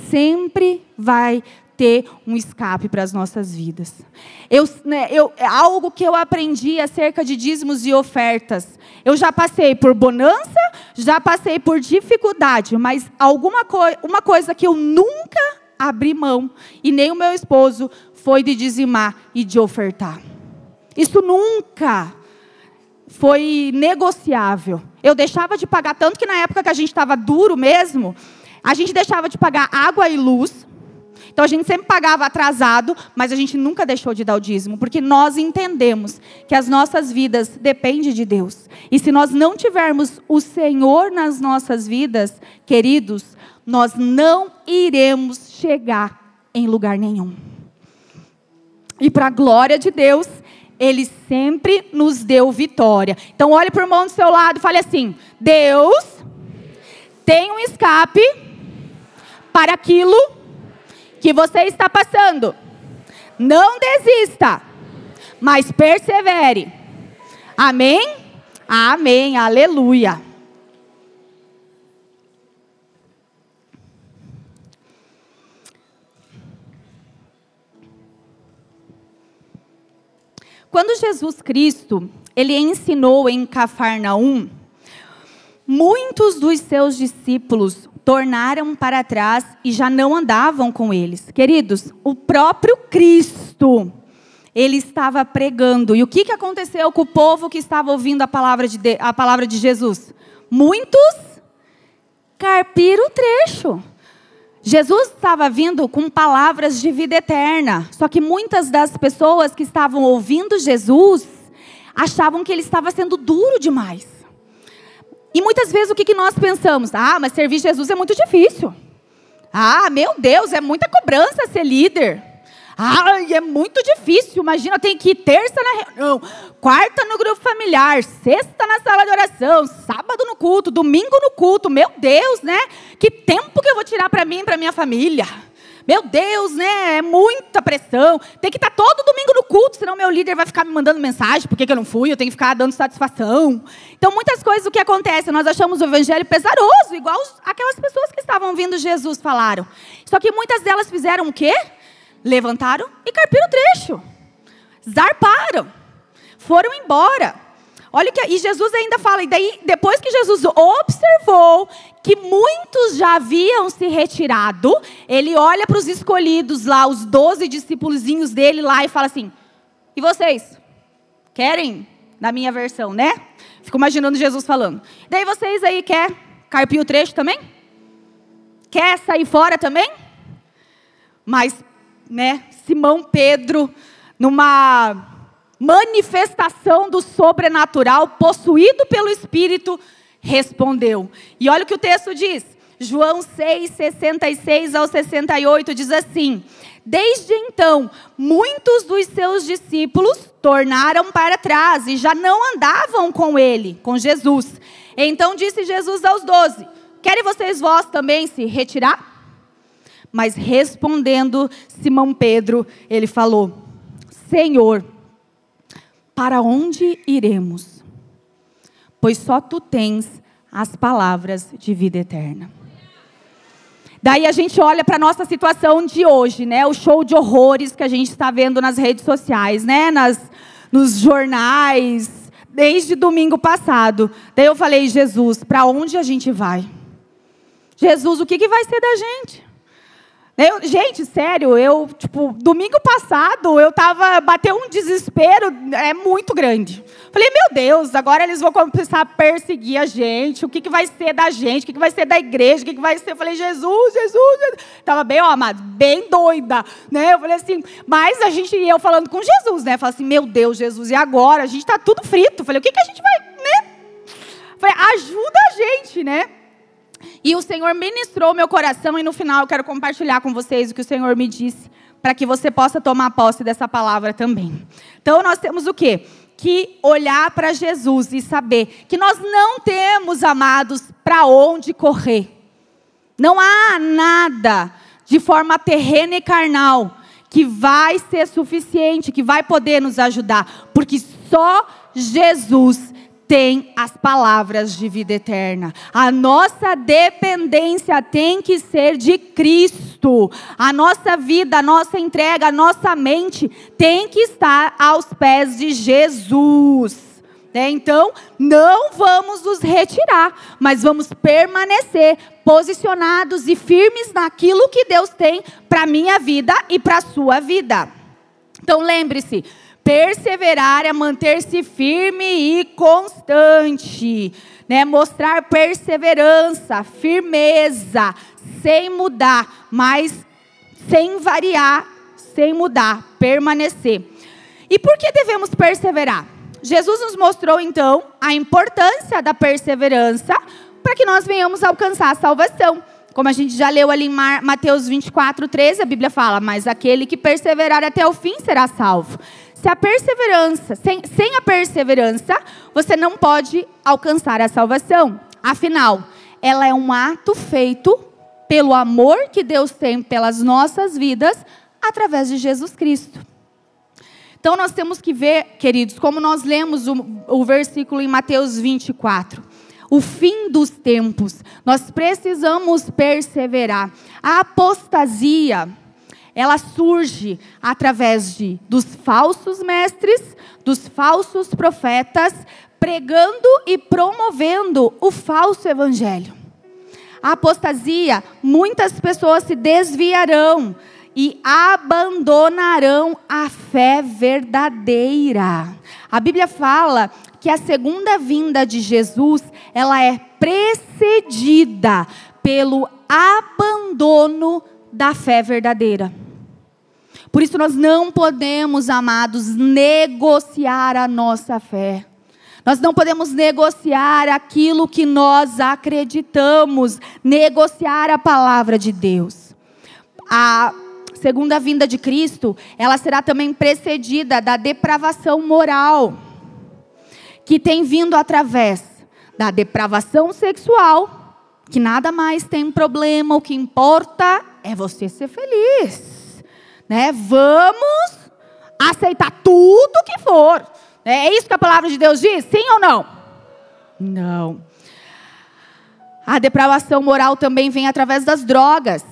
sempre vai ter um escape para as nossas vidas. Eu, né, eu, é algo que eu aprendi acerca de dízimos e ofertas. Eu já passei por bonança, já passei por dificuldade, mas alguma co uma coisa que eu nunca abri mão, e nem o meu esposo, foi de dizimar e de ofertar. Isso nunca foi negociável. Eu deixava de pagar, tanto que na época que a gente estava duro mesmo, a gente deixava de pagar água e luz. Então a gente sempre pagava atrasado, mas a gente nunca deixou de dar o dízimo, porque nós entendemos que as nossas vidas dependem de Deus. E se nós não tivermos o Senhor nas nossas vidas, queridos, nós não iremos chegar em lugar nenhum. E para a glória de Deus, ele sempre nos deu vitória. Então, olhe para o irmão do seu lado e fale assim: Deus tem um escape para aquilo que você está passando. Não desista, mas persevere Amém? Amém. Aleluia. Quando Jesus Cristo, ele ensinou em Cafarnaum, muitos dos seus discípulos tornaram para trás e já não andavam com eles. Queridos, o próprio Cristo, ele estava pregando. E o que, que aconteceu com o povo que estava ouvindo a palavra de, a palavra de Jesus? Muitos carpiram o trecho. Jesus estava vindo com palavras de vida eterna. Só que muitas das pessoas que estavam ouvindo Jesus achavam que ele estava sendo duro demais. E muitas vezes o que, nós pensamos? Ah, mas servir Jesus é muito difícil. Ah, meu Deus, é muita cobrança ser líder. Ai, é muito difícil. Imagina, tem que ir terça na reunião, quarta no grupo familiar, sexta na sala de oração, sábado no culto, domingo no culto. Meu Deus, né? Que tempo que eu vou tirar para mim e para minha família? Meu Deus, né? É muita pressão. Tem que estar tá todo domingo no culto, senão meu líder vai ficar me mandando mensagem, por que, eu não fui? Eu tenho que ficar dando satisfação. Então, muitas coisas o que acontece, nós achamos o evangelho pesaroso, igual aquelas pessoas que estavam ouvindo Jesus falaram. Só que muitas delas fizeram o quê? Levantaram e carpiram o trecho. Zarparam. Foram embora. Olha que e Jesus ainda fala, e daí depois que Jesus observou que muitos já haviam se retirado, ele olha para os escolhidos lá, os doze discípulozinhos dele lá e fala assim: "E vocês? Querem?" Na minha versão, né? Fico imaginando Jesus falando. Daí vocês aí quer carpir o trecho também? Quer sair fora também? Mas né, Simão Pedro, numa manifestação do sobrenatural, possuído pelo Espírito, respondeu. E olha o que o texto diz. João 6, 66 ao 68 diz assim: Desde então, muitos dos seus discípulos tornaram para trás e já não andavam com ele, com Jesus. Então disse Jesus aos doze: Querem vocês vós também se retirar? Mas respondendo Simão Pedro, ele falou: Senhor, para onde iremos? Pois só tu tens as palavras de vida eterna. Daí a gente olha para a nossa situação de hoje, né? O show de horrores que a gente está vendo nas redes sociais, né? Nas, nos jornais, desde domingo passado. Daí eu falei, Jesus, para onde a gente vai? Jesus, o que, que vai ser da gente? Eu, gente, sério, eu, tipo, domingo passado eu tava, bateu um desespero, é muito grande. Falei, meu Deus, agora eles vão começar a perseguir a gente, o que, que vai ser da gente, o que, que vai ser da igreja, o que, que vai ser. Eu falei, Jesus, Jesus, Jesus. Tava bem, ó, amado, bem doida, né? Eu falei assim, mas a gente, eu falando com Jesus, né? Falei assim, meu Deus, Jesus, e agora? A gente tá tudo frito. Falei, o que, que a gente vai, né? Falei, ajuda a gente, né? E o Senhor ministrou meu coração e no final eu quero compartilhar com vocês o que o Senhor me disse para que você possa tomar posse dessa palavra também. Então nós temos o quê? Que olhar para Jesus e saber que nós não temos, amados, para onde correr. Não há nada de forma terrena e carnal que vai ser suficiente, que vai poder nos ajudar, porque só Jesus tem as palavras de vida eterna. A nossa dependência tem que ser de Cristo. A nossa vida, a nossa entrega, a nossa mente tem que estar aos pés de Jesus. É, então, não vamos nos retirar, mas vamos permanecer posicionados e firmes naquilo que Deus tem para a minha vida e para a sua vida. Então, lembre-se, Perseverar é manter-se firme e constante, né? Mostrar perseverança, firmeza, sem mudar, mas sem variar, sem mudar, permanecer. E por que devemos perseverar? Jesus nos mostrou então a importância da perseverança para que nós venhamos alcançar a salvação. Como a gente já leu ali em Mateus 24, 13, a Bíblia fala: Mas aquele que perseverar até o fim será salvo. Se a perseverança, sem, sem a perseverança, você não pode alcançar a salvação. Afinal, ela é um ato feito pelo amor que Deus tem pelas nossas vidas através de Jesus Cristo. Então nós temos que ver, queridos, como nós lemos o, o versículo em Mateus 24 o fim dos tempos. Nós precisamos perseverar. A apostasia, ela surge através de dos falsos mestres, dos falsos profetas, pregando e promovendo o falso evangelho. A apostasia, muitas pessoas se desviarão e abandonarão a fé verdadeira. A Bíblia fala que a segunda vinda de Jesus, ela é precedida pelo abandono da fé verdadeira. Por isso nós não podemos, amados, negociar a nossa fé. Nós não podemos negociar aquilo que nós acreditamos, negociar a palavra de Deus. A segunda vinda de Cristo, ela será também precedida da depravação moral que tem vindo através da depravação sexual, que nada mais tem problema, o que importa é você ser feliz. Né? Vamos aceitar tudo que for. É isso que a palavra de Deus diz? Sim ou não? Não. A depravação moral também vem através das drogas.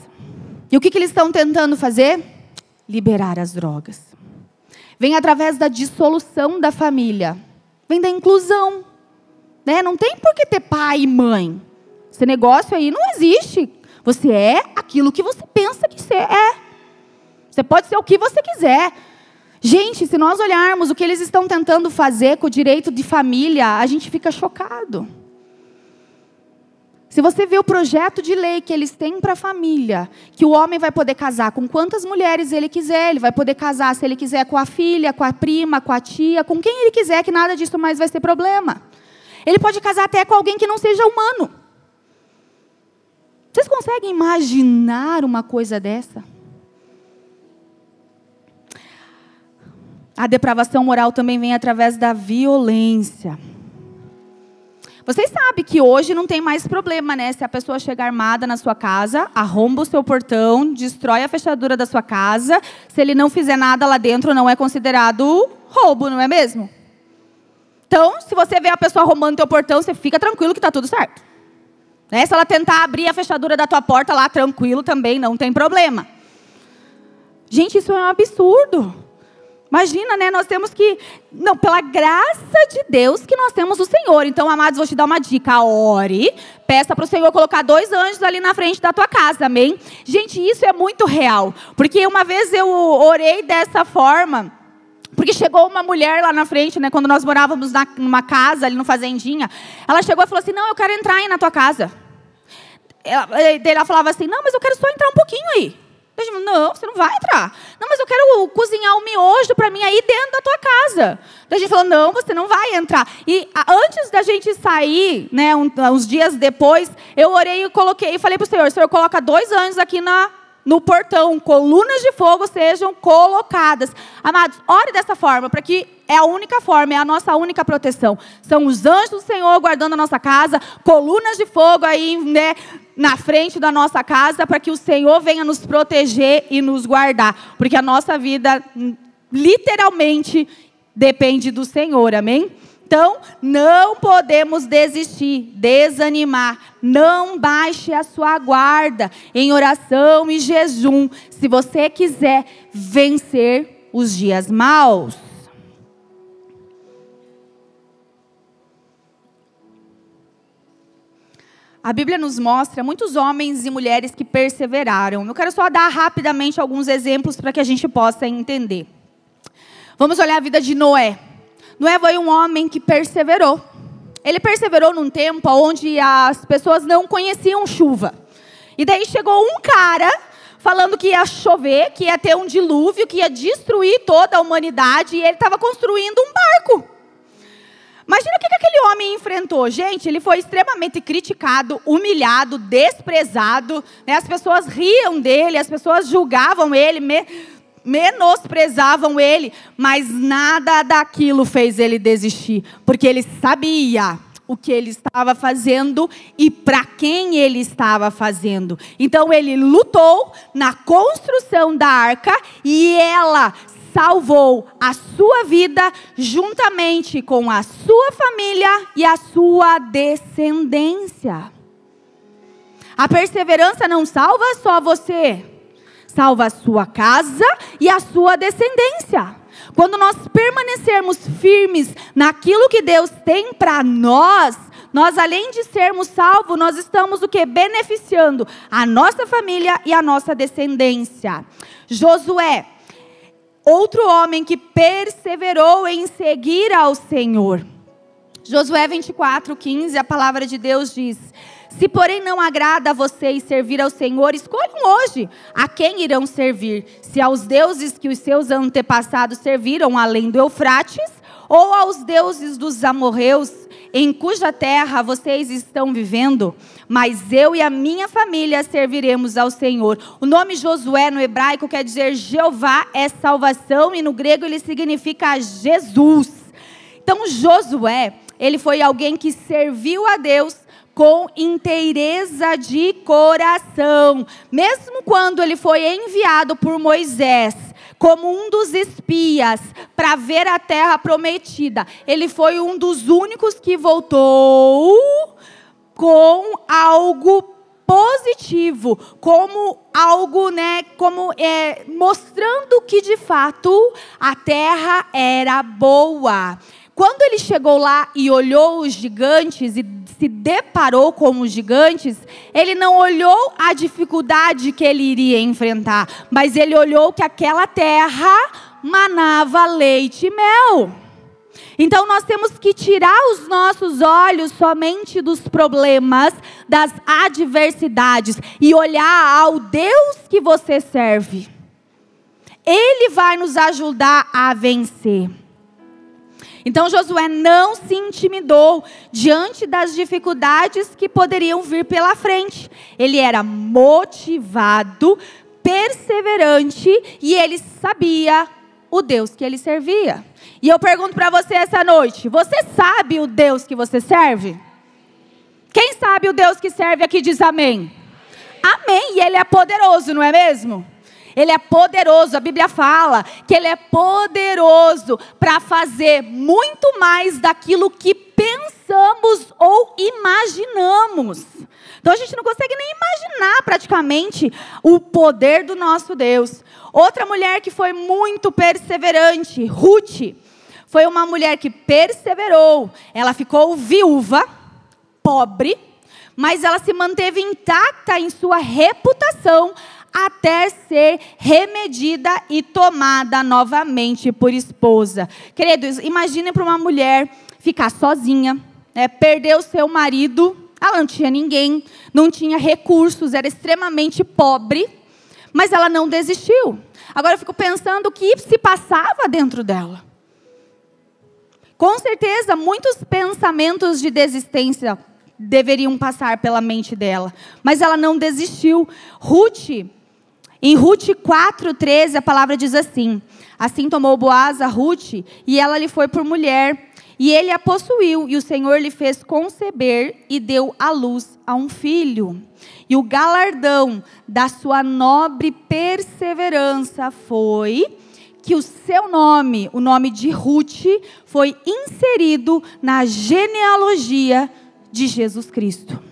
E o que, que eles estão tentando fazer? Liberar as drogas. Vem através da dissolução da família vem da inclusão. Né? Não tem por que ter pai e mãe. Esse negócio aí não existe. Você é aquilo que você pensa que você é. Você pode ser o que você quiser. Gente, se nós olharmos o que eles estão tentando fazer com o direito de família, a gente fica chocado. Se você vê o projeto de lei que eles têm para a família, que o homem vai poder casar com quantas mulheres ele quiser, ele vai poder casar se ele quiser com a filha, com a prima, com a tia, com quem ele quiser, que nada disso mais vai ser problema. Ele pode casar até com alguém que não seja humano. Vocês conseguem imaginar uma coisa dessa? A depravação moral também vem através da violência. Vocês sabem que hoje não tem mais problema, né? Se a pessoa chegar armada na sua casa, arromba o seu portão, destrói a fechadura da sua casa, se ele não fizer nada lá dentro, não é considerado roubo, não é mesmo? Então, se você vê a pessoa arrombando o teu portão, você fica tranquilo que está tudo certo. Né? Se ela tentar abrir a fechadura da tua porta lá, tranquilo também, não tem problema. Gente, isso é um absurdo. Imagina, né? Nós temos que. Não, pela graça de Deus que nós temos o Senhor. Então, amados, vou te dar uma dica. Ore, peça para o Senhor colocar dois anjos ali na frente da tua casa, amém? Gente, isso é muito real. Porque uma vez eu orei dessa forma. Porque chegou uma mulher lá na frente, né? Quando nós morávamos na, numa casa, ali no Fazendinha. Ela chegou e falou assim: Não, eu quero entrar aí na tua casa. Ela, ela falava assim: Não, mas eu quero só entrar um pouquinho aí. Não, você não vai entrar. Não, mas eu quero cozinhar o miojo para mim aí dentro da tua casa. Daí a gente falou, não, você não vai entrar. E antes da gente sair, né, uns dias depois, eu orei e coloquei falei para o Senhor, Senhor, coloca dois anjos aqui na, no portão, colunas de fogo sejam colocadas. Amados, ore dessa forma, para que é a única forma, é a nossa única proteção. São os anjos do Senhor guardando a nossa casa, colunas de fogo aí, né, na frente da nossa casa, para que o Senhor venha nos proteger e nos guardar, porque a nossa vida literalmente depende do Senhor. Amém? Então, não podemos desistir, desanimar. Não baixe a sua guarda em oração e jejum, se você quiser vencer os dias maus. A Bíblia nos mostra muitos homens e mulheres que perseveraram. Eu quero só dar rapidamente alguns exemplos para que a gente possa entender. Vamos olhar a vida de Noé. Noé foi um homem que perseverou. Ele perseverou num tempo onde as pessoas não conheciam chuva. E daí chegou um cara falando que ia chover, que ia ter um dilúvio, que ia destruir toda a humanidade, e ele estava construindo um barco. Imagina o que aquele homem enfrentou. Gente, ele foi extremamente criticado, humilhado, desprezado. Né? As pessoas riam dele, as pessoas julgavam ele, menosprezavam ele, mas nada daquilo fez ele desistir, porque ele sabia o que ele estava fazendo e para quem ele estava fazendo. Então ele lutou na construção da arca e ela salvou a sua vida juntamente com a sua família e a sua descendência. A perseverança não salva só você, salva a sua casa e a sua descendência. Quando nós permanecermos firmes naquilo que Deus tem para nós, nós além de sermos salvos, nós estamos o que beneficiando a nossa família e a nossa descendência. Josué, outro homem que perseverou em seguir ao Senhor. Josué 24, 15, a palavra de Deus diz: se, porém, não agrada a vocês servir ao Senhor, escolham hoje a quem irão servir: se aos deuses que os seus antepassados serviram além do Eufrates, ou aos deuses dos amorreus, em cuja terra vocês estão vivendo. Mas eu e a minha família serviremos ao Senhor. O nome Josué no hebraico quer dizer Jeová é salvação, e no grego ele significa Jesus. Então, Josué, ele foi alguém que serviu a Deus com inteireza de coração. Mesmo quando ele foi enviado por Moisés como um dos espias para ver a terra prometida, ele foi um dos únicos que voltou com algo positivo, como algo, né, como é, mostrando que de fato a terra era boa. Quando ele chegou lá e olhou os gigantes e se deparou com os gigantes, ele não olhou a dificuldade que ele iria enfrentar, mas ele olhou que aquela terra manava leite e mel. Então nós temos que tirar os nossos olhos somente dos problemas, das adversidades e olhar ao Deus que você serve. Ele vai nos ajudar a vencer. Então Josué não se intimidou diante das dificuldades que poderiam vir pela frente. Ele era motivado, perseverante e ele sabia o Deus que ele servia. E eu pergunto para você essa noite: você sabe o Deus que você serve? Quem sabe o Deus que serve aqui diz amém? Amém. E ele é poderoso, não é mesmo? Ele é poderoso, a Bíblia fala que ele é poderoso para fazer muito mais daquilo que pensamos ou imaginamos. Então a gente não consegue nem imaginar praticamente o poder do nosso Deus. Outra mulher que foi muito perseverante, Ruth, foi uma mulher que perseverou. Ela ficou viúva, pobre, mas ela se manteve intacta em sua reputação até ser remedida e tomada novamente por esposa. Queridos, imagine para uma mulher ficar sozinha, né, perder o seu marido, ela não tinha ninguém, não tinha recursos, era extremamente pobre, mas ela não desistiu. Agora eu fico pensando o que se passava dentro dela. Com certeza, muitos pensamentos de desistência deveriam passar pela mente dela, mas ela não desistiu. Ruth em Ruth 4,13, a palavra diz assim: Assim tomou Boaz a Ruth, e ela lhe foi por mulher, e ele a possuiu, e o Senhor lhe fez conceber e deu à luz a um filho. E o galardão da sua nobre perseverança foi que o seu nome, o nome de Ruth, foi inserido na genealogia de Jesus Cristo.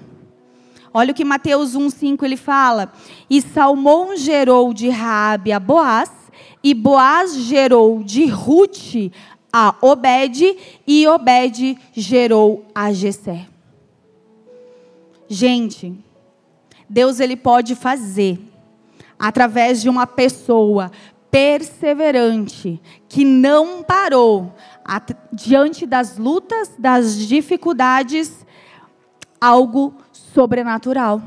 Olha o que Mateus 1:5 ele fala: "E Salmão gerou de Raabe a Boaz, e Boaz gerou de Ruth a Obed, e Obed gerou a Jessé." Gente, Deus ele pode fazer através de uma pessoa perseverante que não parou diante das lutas, das dificuldades, algo sobrenatural.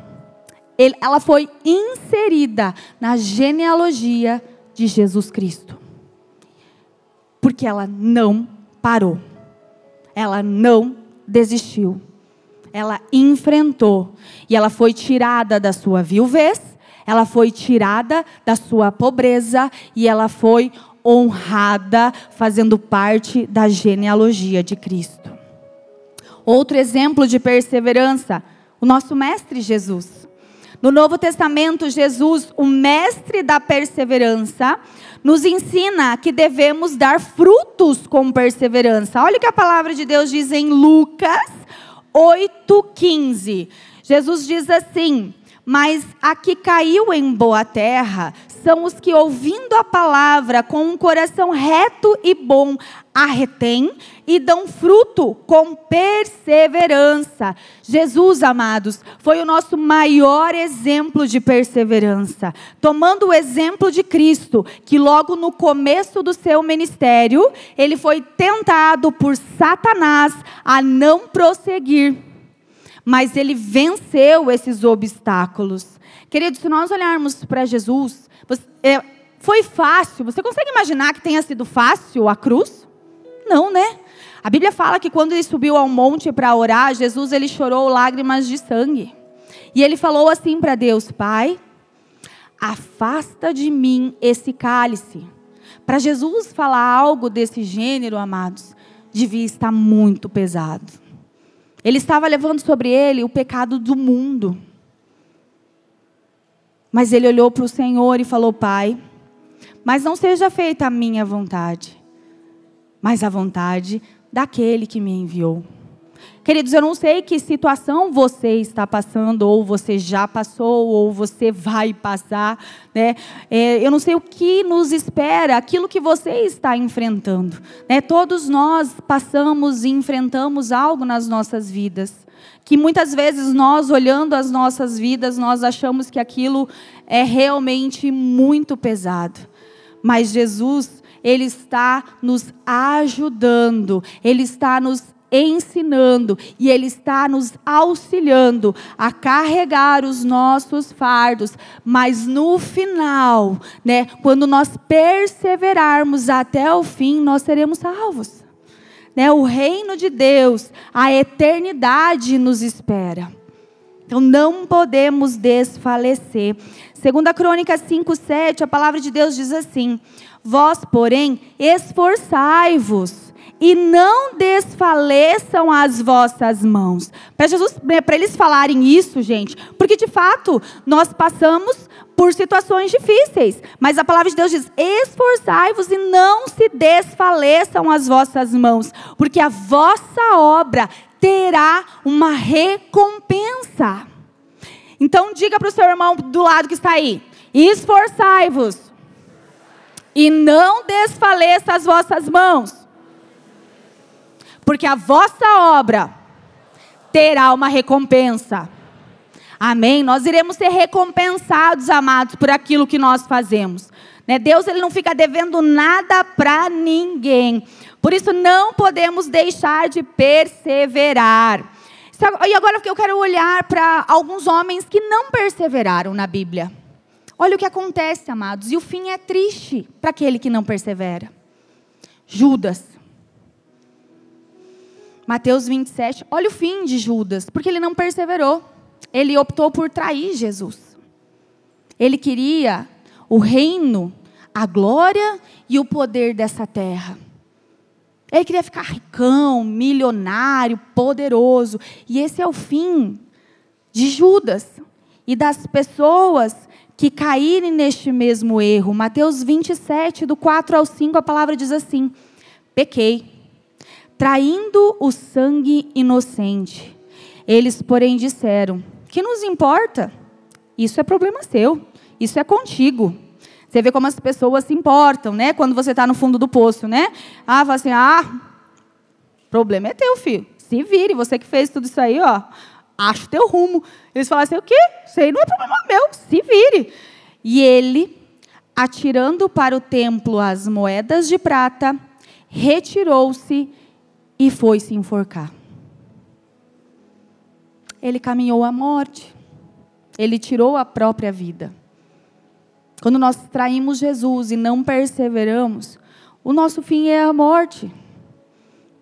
Ela foi inserida na genealogia de Jesus Cristo. Porque ela não parou. Ela não desistiu. Ela enfrentou. E ela foi tirada da sua viuvez, ela foi tirada da sua pobreza e ela foi honrada, fazendo parte da genealogia de Cristo. Outro exemplo de perseverança, o nosso mestre Jesus. No Novo Testamento, Jesus, o mestre da perseverança, nos ensina que devemos dar frutos com perseverança. Olha o que a palavra de Deus diz em Lucas 8,15. Jesus diz assim: Mas a que caiu em boa terra são os que, ouvindo a palavra com um coração reto e bom, a retém e dão fruto com perseverança. Jesus, amados, foi o nosso maior exemplo de perseverança. Tomando o exemplo de Cristo, que logo no começo do seu ministério, ele foi tentado por Satanás a não prosseguir. Mas ele venceu esses obstáculos. Queridos, se nós olharmos para Jesus, é, foi fácil. Você consegue imaginar que tenha sido fácil a cruz? Não, né? A Bíblia fala que quando ele subiu ao monte para orar, Jesus ele chorou lágrimas de sangue. E ele falou assim para Deus: Pai, afasta de mim esse cálice. Para Jesus falar algo desse gênero, amados, devia estar muito pesado. Ele estava levando sobre ele o pecado do mundo. Mas ele olhou para o Senhor e falou: Pai, mas não seja feita a minha vontade, mas a vontade daquele que me enviou. Queridos, eu não sei que situação você está passando, ou você já passou, ou você vai passar, né? É, eu não sei o que nos espera, aquilo que você está enfrentando. Né? Todos nós passamos e enfrentamos algo nas nossas vidas que muitas vezes nós, olhando as nossas vidas, nós achamos que aquilo é realmente muito pesado. Mas Jesus, Ele está nos ajudando, Ele está nos ensinando e Ele está nos auxiliando a carregar os nossos fardos, mas no final, né, quando nós perseverarmos até o fim, nós seremos salvos né, o reino de Deus, a eternidade nos espera. Então não podemos desfalecer. Segunda Crônica 5, 7, a palavra de Deus diz assim: Vós, porém, esforçai-vos e não desfaleçam as vossas mãos. Para Jesus, né, para eles falarem isso, gente, porque de fato nós passamos por situações difíceis. Mas a palavra de Deus diz: esforçai-vos e não se desfaleçam as vossas mãos, porque a vossa obra terá uma recompensa. Então diga para o seu irmão do lado que está aí: esforçai-vos e não desfaleça as vossas mãos, porque a vossa obra terá uma recompensa. Amém? Nós iremos ser recompensados, amados, por aquilo que nós fazemos. Né? Deus ele não fica devendo nada para ninguém. Por isso não podemos deixar de perseverar. E agora eu quero olhar para alguns homens que não perseveraram na Bíblia. Olha o que acontece, amados, e o fim é triste para aquele que não persevera. Judas. Mateus 27, olha o fim de Judas, porque ele não perseverou ele optou por trair Jesus. Ele queria o reino, a glória e o poder dessa terra. Ele queria ficar ricão, milionário, poderoso. E esse é o fim de Judas e das pessoas que caírem neste mesmo erro. Mateus 27, do 4 ao 5, a palavra diz assim: Pequei, traindo o sangue inocente. Eles, porém, disseram: que nos importa? Isso é problema seu. Isso é contigo. Você vê como as pessoas se importam, né? Quando você está no fundo do poço, né? Ah, fala assim, ah, problema é teu, filho. Se vire, você que fez tudo isso aí, ó. Acho teu rumo. Eles falam assim, o quê? Isso aí não é problema meu, se vire. E ele, atirando para o templo as moedas de prata, retirou-se e foi se enforcar ele caminhou à morte. Ele tirou a própria vida. Quando nós traímos Jesus e não perseveramos, o nosso fim é a morte.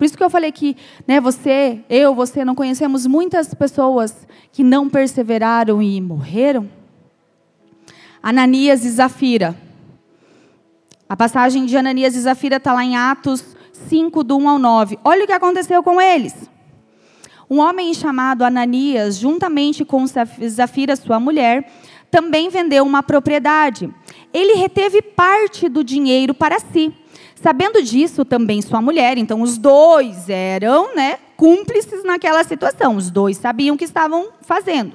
Por isso que eu falei que, né, você, eu, você não conhecemos muitas pessoas que não perseveraram e morreram. Ananias e Zafira. A passagem de Ananias e Zafira está lá em Atos 5, do 1 ao 9. Olha o que aconteceu com eles. um homem chamado Ananias, juntamente com Zafira, sua mulher, também vendeu uma propriedade. Ele reteve parte do dinheiro para si. Sabendo disso, também sua mulher, então os dois eram né, cúmplices naquela situação, os dois sabiam o que estavam fazendo.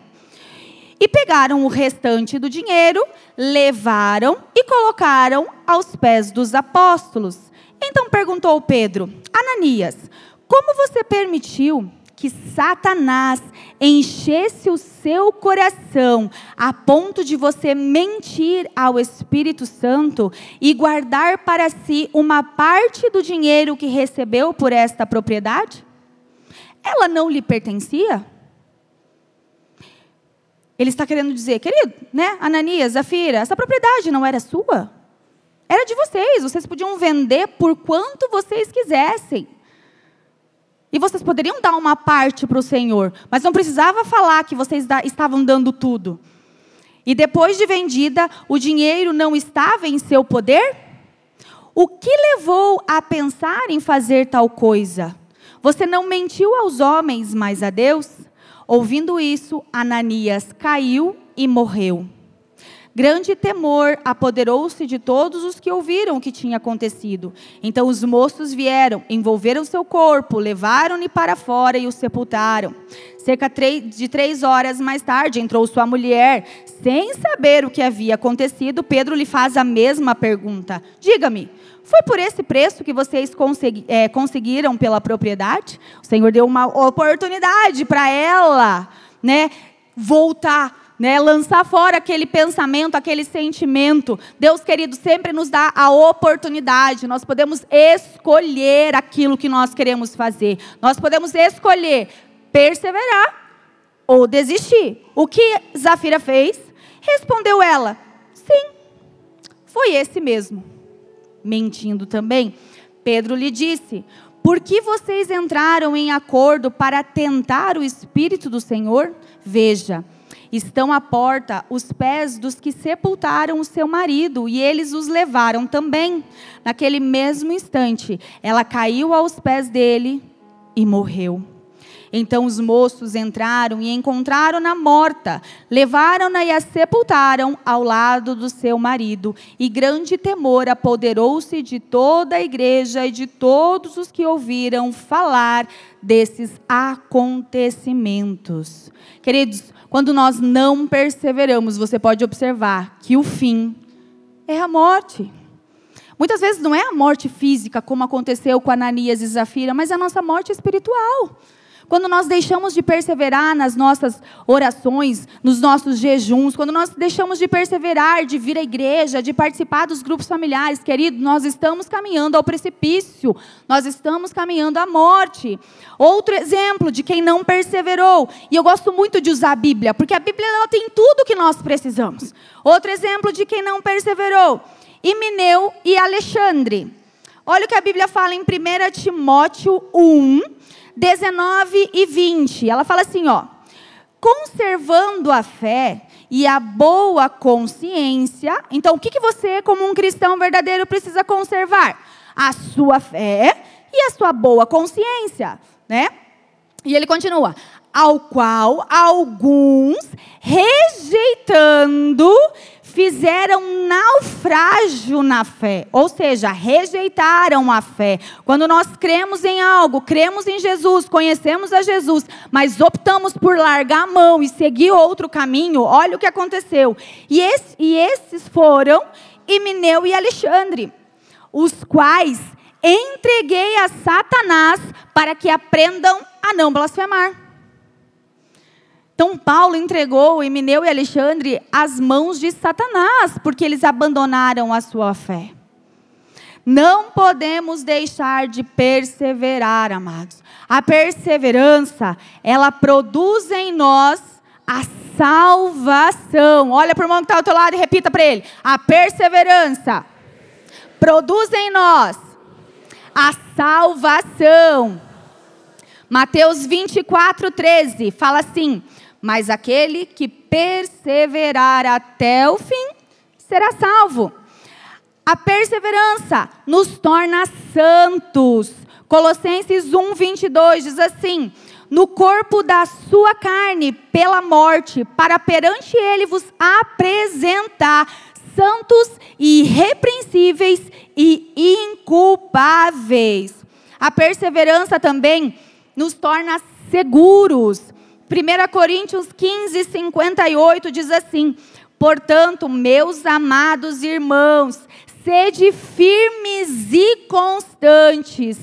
E pegaram o restante do dinheiro, levaram e colocaram aos pés dos apóstolos. Então perguntou Pedro: Ananias, como você permitiu que Satanás enchesse o seu coração a ponto de você mentir ao Espírito Santo e guardar para si uma parte do dinheiro que recebeu por esta propriedade? Ela não lhe pertencia? Ele está querendo dizer, querido, né, Ananias, Zafira, essa propriedade não era sua? Era de vocês, vocês podiam vender por quanto vocês quisessem. E vocês poderiam dar uma parte para o Senhor, mas não precisava falar que vocês estavam dando tudo. E depois de vendida, o dinheiro não estava em seu poder? O que levou a pensar em fazer tal coisa? Você não mentiu aos homens, mas a Deus? Ouvindo isso, Ananias caiu e morreu. Grande temor apoderou-se de todos os que ouviram o que tinha acontecido. Então os moços vieram, envolveram seu corpo, levaram-no para fora e o sepultaram. Cerca de três horas mais tarde entrou sua mulher. Sem saber o que havia acontecido, Pedro lhe faz a mesma pergunta: Diga-me, foi por esse preço que vocês é, conseguiram pela propriedade? O Senhor deu uma oportunidade para ela, né, voltar né, lançar fora aquele pensamento, aquele sentimento. Deus querido sempre nos dá a oportunidade. Nós podemos escolher aquilo que nós queremos fazer. Nós podemos escolher perseverar ou desistir. O que Zafira fez? Respondeu ela: Sim, foi esse mesmo. Mentindo também, Pedro lhe disse: Por que vocês entraram em acordo para tentar o Espírito do Senhor? Veja, Estão à porta os pés dos que sepultaram o seu marido, e eles os levaram também. Naquele mesmo instante, ela caiu aos pés dele e morreu. Então os moços entraram e encontraram-na morta, levaram-na e a sepultaram ao lado do seu marido. E grande temor apoderou-se de toda a igreja e de todos os que ouviram falar desses acontecimentos. Queridos, quando nós não perseveramos, você pode observar que o fim é a morte. Muitas vezes não é a morte física, como aconteceu com Ananias e Zafira, mas é a nossa morte espiritual. Quando nós deixamos de perseverar nas nossas orações, nos nossos jejuns, quando nós deixamos de perseverar, de vir à igreja, de participar dos grupos familiares, querido, nós estamos caminhando ao precipício, nós estamos caminhando à morte. Outro exemplo de quem não perseverou, e eu gosto muito de usar a Bíblia, porque a Bíblia ela tem tudo o que nós precisamos. Outro exemplo de quem não perseverou, Imineu e Alexandre. Olha o que a Bíblia fala em 1 Timóteo 1, 19 e 20. Ela fala assim, ó: conservando a fé e a boa consciência. Então, o que, que você, como um cristão verdadeiro, precisa conservar? A sua fé e a sua boa consciência, né? E ele continua: ao qual alguns rejeitando fizeram naufrágio na fé, ou seja, rejeitaram a fé. Quando nós cremos em algo, cremos em Jesus, conhecemos a Jesus, mas optamos por largar a mão e seguir outro caminho, olha o que aconteceu. E, esse, e esses foram Emineu e Alexandre, os quais entreguei a Satanás para que aprendam a não blasfemar. Então, Paulo entregou Emineu e Alexandre às mãos de Satanás, porque eles abandonaram a sua fé. Não podemos deixar de perseverar, amados. A perseverança, ela produz em nós a salvação. Olha para o irmão que está ao teu lado e repita para ele: a perseverança produz em nós a salvação. Mateus 24, 13 fala assim: mas aquele que perseverar até o fim será salvo. A perseverança nos torna santos. Colossenses 1, 22 diz assim: no corpo da sua carne pela morte, para perante ele vos apresentar santos irrepreensíveis e inculpáveis. A perseverança também nos torna seguros. 1 Coríntios 15, 58 diz assim: Portanto, meus amados irmãos, sede firmes e constantes,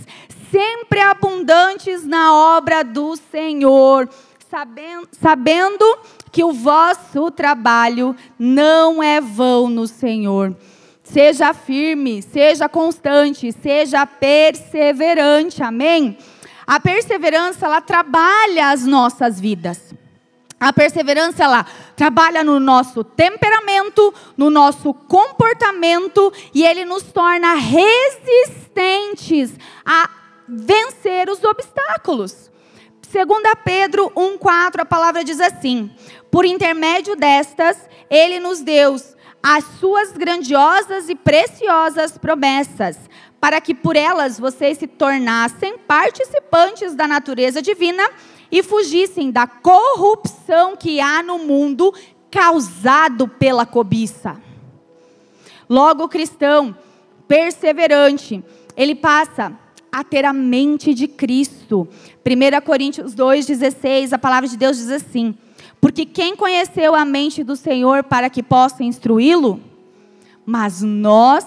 sempre abundantes na obra do Senhor, sabendo, sabendo que o vosso trabalho não é vão no Senhor. Seja firme, seja constante, seja perseverante. Amém? A perseverança, ela trabalha as nossas vidas. A perseverança, ela trabalha no nosso temperamento, no nosso comportamento, e ele nos torna resistentes a vencer os obstáculos. Segundo Pedro 1:4, a palavra diz assim: Por intermédio destas, ele nos deu as suas grandiosas e preciosas promessas, para que por elas vocês se tornassem participantes da natureza divina e fugissem da corrupção que há no mundo causado pela cobiça. Logo, o cristão perseverante, ele passa a ter a mente de Cristo. 1 Coríntios 2,16, a palavra de Deus diz assim: Porque quem conheceu a mente do Senhor para que possa instruí-lo? Mas nós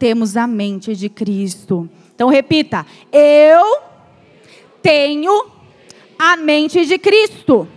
temos a mente de Cristo. Então repita: Eu tenho a mente de Cristo.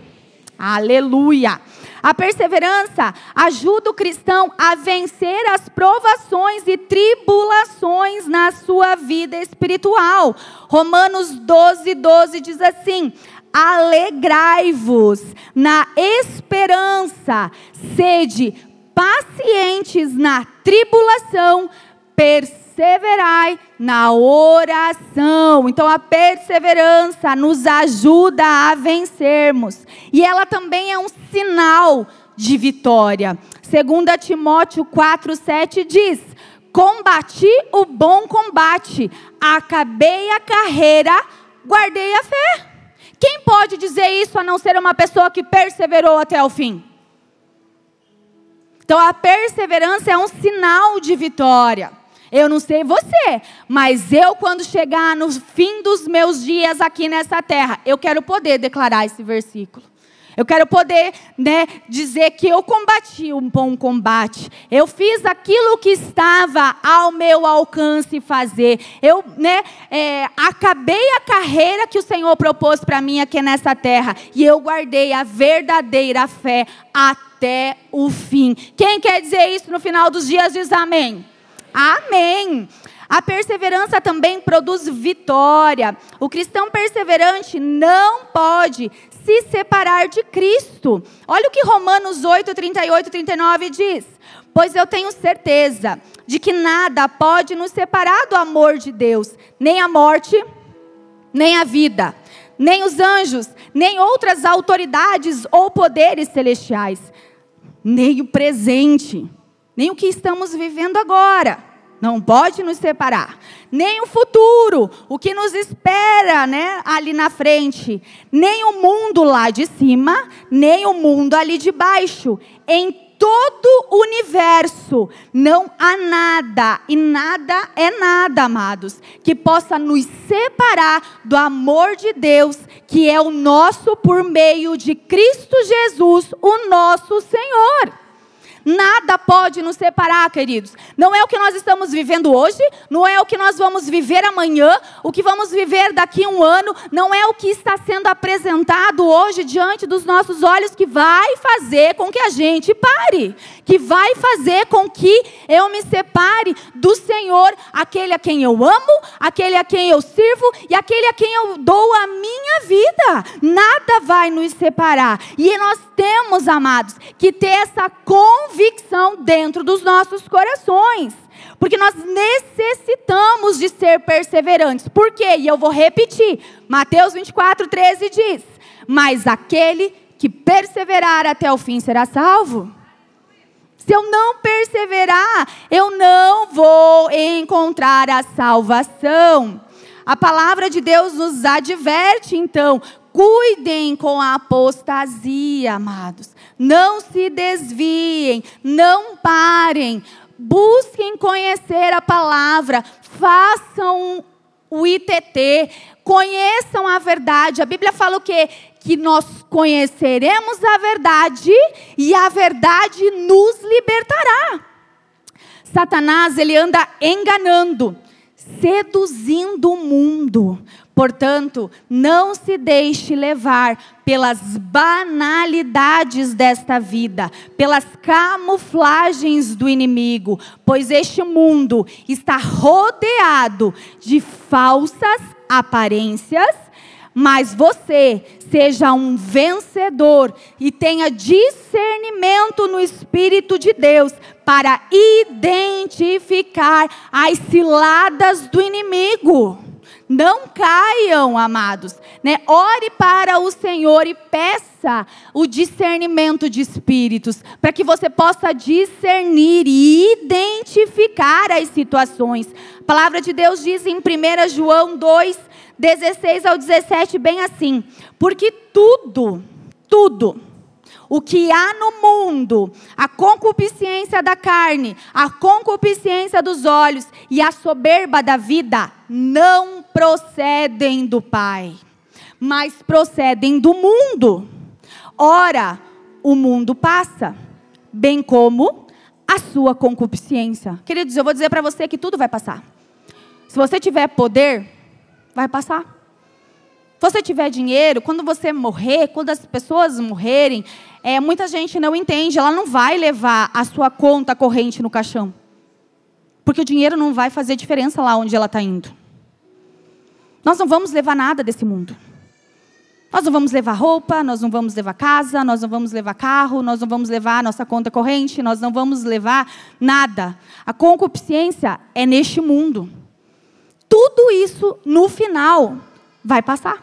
Aleluia. A perseverança ajuda o cristão a vencer as provações e tribulações na sua vida espiritual. Romanos 12, 12 diz assim: Alegrai-vos na esperança, sede pacientes na tribulação, perseverai na oração. Então a perseverança nos ajuda a vencermos. E ela também é um sinal de vitória. 2 Timóteo 4:7 diz: Combati o bom combate, acabei a carreira, guardei a fé. Quem pode dizer isso a não ser uma pessoa que perseverou até o fim? Então a perseverança é um sinal de vitória. Eu não sei você, mas eu, quando chegar no fim dos meus dias aqui nessa terra, eu quero poder declarar esse versículo. Eu quero poder né, dizer que eu combati um bom combate. Eu fiz aquilo que estava ao meu alcance fazer. Eu né, é, acabei a carreira que o Senhor propôs para mim aqui nessa terra. E eu guardei a verdadeira fé até o fim. Quem quer dizer isso no final dos dias diz amém. Amém. A perseverança também produz vitória. O cristão perseverante não pode se separar de Cristo. Olha o que Romanos 8, 38 e 39 diz. Pois eu tenho certeza de que nada pode nos separar do amor de Deus, nem a morte, nem a vida, nem os anjos, nem outras autoridades ou poderes celestiais, nem o presente nem o que estamos vivendo agora. Não pode nos separar. Nem o futuro, o que nos espera né, ali na frente. Nem o mundo lá de cima, nem o mundo ali de baixo. Em todo o universo não há nada, e nada é nada, amados, que possa nos separar do amor de Deus, que é o nosso por meio de Cristo Jesus, o nosso Senhor. Nada pode nos separar, queridos. Não é o que nós estamos vivendo hoje, não é o que nós vamos viver amanhã, o que vamos viver daqui a um ano, não é o que está sendo apresentado hoje diante dos nossos olhos que vai fazer com que a gente pare, que vai fazer com que eu me separe do Senhor, aquele a quem eu amo, aquele a quem eu sirvo e aquele a quem eu dou a minha vida. Nada vai nos separar. E nós temos, amados, que ter essa convicção dentro dos nossos corações. Porque nós necessitamos de ser perseverantes. Por quê? E eu vou repetir. Mateus 24, 13 diz: Mas aquele que perseverar até o fim será salvo. Se eu não perseverar, eu não vou encontrar a salvação. A palavra de Deus nos adverte, então, Cuidem com a apostasia, amados. Não se desviem, não parem. Busquem conhecer a palavra, façam o ITT, conheçam a verdade. A Bíblia fala o quê? Que nós conheceremos a verdade e a verdade nos libertará. Satanás, ele anda enganando, seduzindo o mundo. Portanto, não se deixe levar pelas banalidades desta vida, pelas camuflagens do inimigo, pois este mundo está rodeado de falsas aparências, mas você seja um vencedor e tenha discernimento no Espírito de Deus para identificar as ciladas do inimigo. Não caiam, amados. Né? Ore para o Senhor e peça o discernimento de espíritos, para que você possa discernir e identificar as situações. A palavra de Deus diz em 1 João 2, 16 ao 17, bem assim: Porque tudo, tudo, o que há no mundo, a concupiscência da carne, a concupiscência dos olhos e a soberba da vida, não procedem do Pai, mas procedem do mundo. Ora, o mundo passa, bem como a sua concupiscência. Queridos, eu vou dizer para você que tudo vai passar. Se você tiver poder, vai passar. Se você tiver dinheiro, quando você morrer, quando as pessoas morrerem, é, muita gente não entende, ela não vai levar a sua conta corrente no caixão. Porque o dinheiro não vai fazer diferença lá onde ela está indo. Nós não vamos levar nada desse mundo. Nós não vamos levar roupa, nós não vamos levar casa, nós não vamos levar carro, nós não vamos levar nossa conta corrente, nós não vamos levar nada. A concupiscência é neste mundo. Tudo isso, no final, vai passar.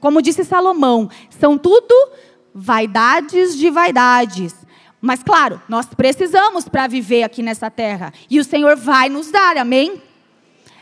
Como disse Salomão, são tudo vaidades de vaidades. Mas claro, nós precisamos para viver aqui nessa terra. E o Senhor vai nos dar, amém?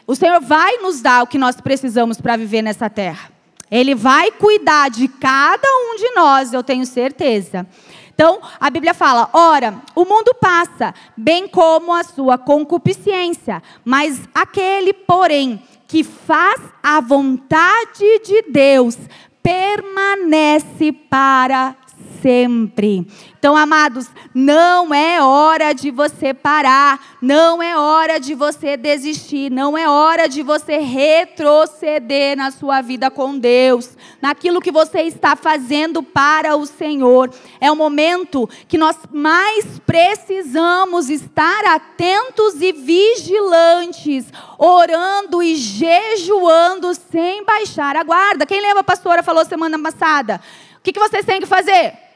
O Senhor vai nos dar o que nós precisamos para viver nessa terra. Ele vai cuidar de cada um de nós, eu tenho certeza. Então, a Bíblia fala: ora, o mundo passa, bem como a sua concupiscência, mas aquele, porém, que faz a vontade de Deus permanece para sempre. Então, amados, não é hora de você parar, não é hora de você desistir, não é hora de você retroceder na sua vida com Deus, naquilo que você está fazendo para o Senhor. É o momento que nós mais precisamos estar atentos e vigilantes, orando e jejuando sem baixar a guarda. Quem lembra, a pastora falou semana passada? O que, que vocês têm que fazer?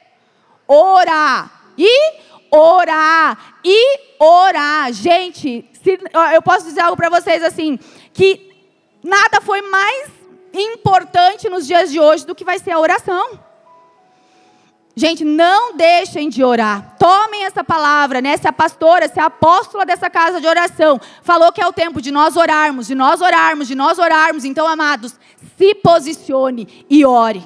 Orar. E orar. E orar. Gente, se, eu posso dizer algo para vocês assim: que nada foi mais importante nos dias de hoje do que vai ser a oração. Gente, não deixem de orar. Tomem essa palavra, né? Se a pastora, se a apóstola dessa casa de oração falou que é o tempo de nós orarmos, de nós orarmos, de nós orarmos, então, amados, se posicione e ore.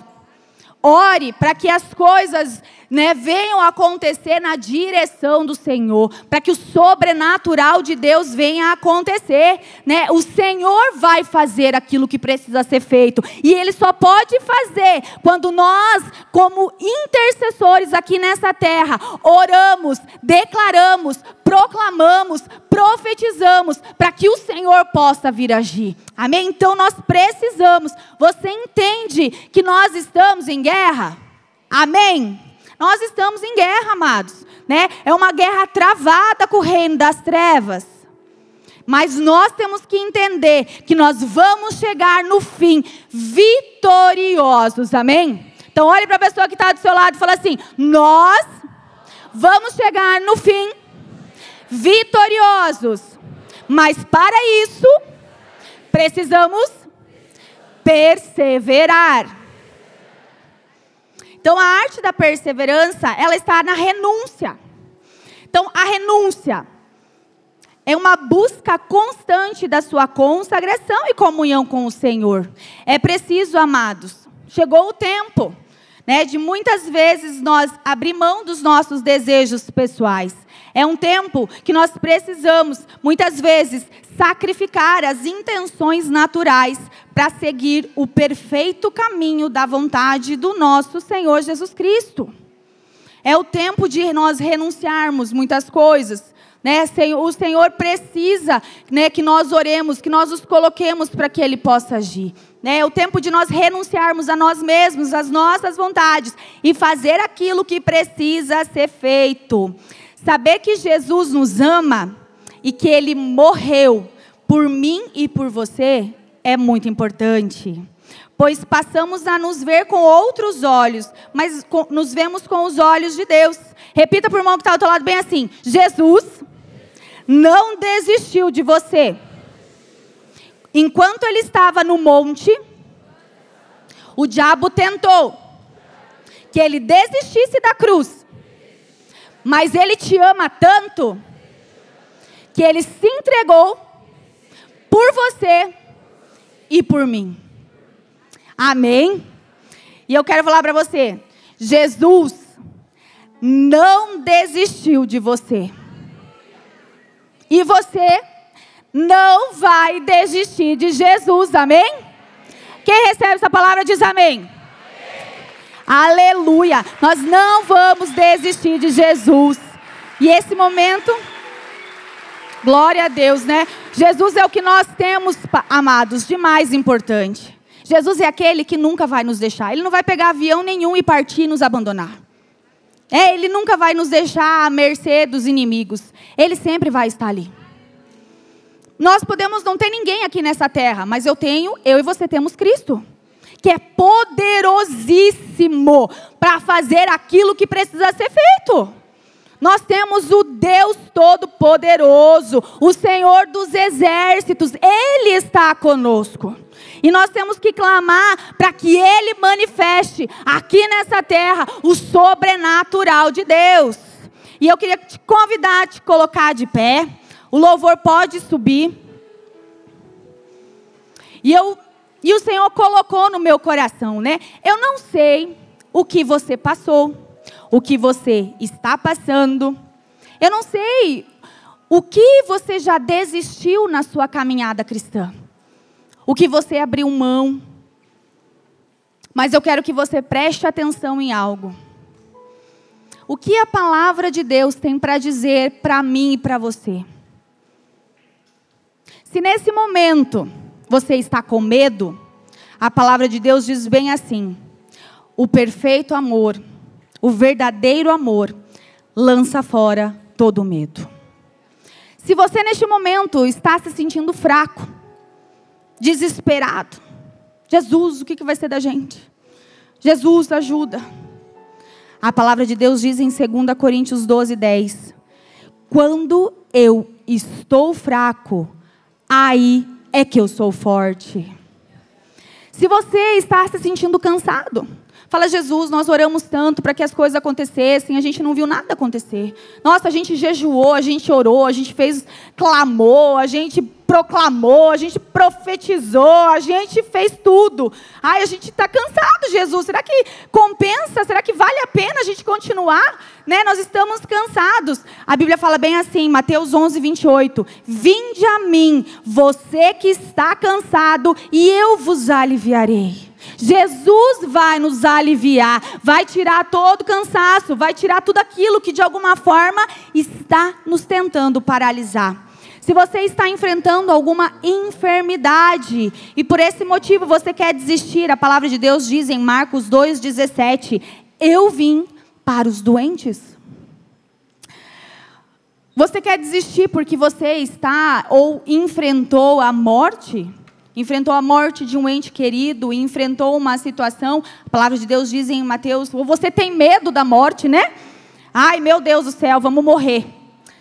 Ore para que as coisas né, venham acontecer na direção do Senhor, para que o sobrenatural de Deus venha a acontecer. Né? O Senhor vai fazer aquilo que precisa ser feito, e Ele só pode fazer quando nós, como intercessores aqui nessa terra, oramos, declaramos, proclamamos, profetizamos, para que o Senhor possa vir agir. Amém? Então nós precisamos. Você entende que nós estamos em guerra? Amém? Nós estamos em guerra, amados. Né? É uma guerra travada com o reino das trevas. Mas nós temos que entender que nós vamos chegar no fim vitoriosos, amém? Então olhe para a pessoa que está do seu lado e fala assim: nós vamos chegar no fim vitoriosos. Mas para isso, precisamos perseverar. Então a arte da perseverança, ela está na renúncia. Então a renúncia é uma busca constante da sua consagração e comunhão com o Senhor. É preciso, amados, chegou o tempo, né, de muitas vezes nós abrir mão dos nossos desejos pessoais. É um tempo que nós precisamos, muitas vezes, sacrificar as intenções naturais para seguir o perfeito caminho da vontade do nosso Senhor Jesus Cristo. É o tempo de nós renunciarmos muitas coisas. Né? O Senhor precisa né, que nós oremos, que nós os coloquemos para que Ele possa agir. Né? É o tempo de nós renunciarmos a nós mesmos, às nossas vontades e fazer aquilo que precisa ser feito. Saber que Jesus nos ama e que Ele morreu por mim e por você é muito importante. Pois passamos a nos ver com outros olhos, mas com, nos vemos com os olhos de Deus. Repita para o irmão que está ao teu lado bem assim: Jesus não desistiu de você. Enquanto ele estava no monte, o diabo tentou que ele desistisse da cruz. Mas ele te ama tanto que ele se entregou por você e por mim. Amém? E eu quero falar para você: Jesus não desistiu de você. E você não vai desistir de Jesus, amém? Quem recebe essa palavra diz amém. Aleluia! Nós não vamos desistir de Jesus. E esse momento, glória a Deus, né? Jesus é o que nós temos, amados, de mais importante. Jesus é aquele que nunca vai nos deixar. Ele não vai pegar avião nenhum e partir e nos abandonar. É, ele nunca vai nos deixar à mercê dos inimigos. Ele sempre vai estar ali. Nós podemos não ter ninguém aqui nessa terra, mas eu tenho, eu e você temos Cristo, que é poderosíssimo para fazer aquilo que precisa ser feito. Nós temos o Deus Todo-Poderoso, o Senhor dos Exércitos, Ele está conosco. E nós temos que clamar para que Ele manifeste aqui nessa terra o sobrenatural de Deus. E eu queria te convidar a te colocar de pé. O louvor pode subir. E eu e o Senhor colocou no meu coração, né? Eu não sei o que você passou, o que você está passando. Eu não sei o que você já desistiu na sua caminhada cristã o que você abriu mão. Mas eu quero que você preste atenção em algo. O que a palavra de Deus tem para dizer para mim e para você? Se nesse momento você está com medo, a palavra de Deus diz bem assim: o perfeito amor, o verdadeiro amor, lança fora todo medo. Se você neste momento está se sentindo fraco, desesperado. Jesus, o que vai ser da gente? Jesus, ajuda. A palavra de Deus diz em 2 Coríntios 12, 10: Quando eu estou fraco, aí é que eu sou forte. Se você está se sentindo cansado, Fala, Jesus, nós oramos tanto para que as coisas acontecessem, a gente não viu nada acontecer. Nossa, a gente jejuou, a gente orou, a gente fez clamou, a gente proclamou, a gente profetizou, a gente fez tudo. Ai, a gente está cansado, Jesus. Será que compensa? Será que vale a pena a gente continuar? Né? Nós estamos cansados. A Bíblia fala bem assim, Mateus 11, 28. Vinde a mim, você que está cansado, e eu vos aliviarei. Jesus vai nos aliviar, vai tirar todo o cansaço, vai tirar tudo aquilo que de alguma forma está nos tentando paralisar. Se você está enfrentando alguma enfermidade e por esse motivo você quer desistir, a palavra de Deus diz em Marcos 2,17: Eu vim para os doentes. Você quer desistir porque você está ou enfrentou a morte? Enfrentou a morte de um ente querido, enfrentou uma situação, a palavra de Deus diz em Mateus, você tem medo da morte, né? Ai, meu Deus do céu, vamos morrer.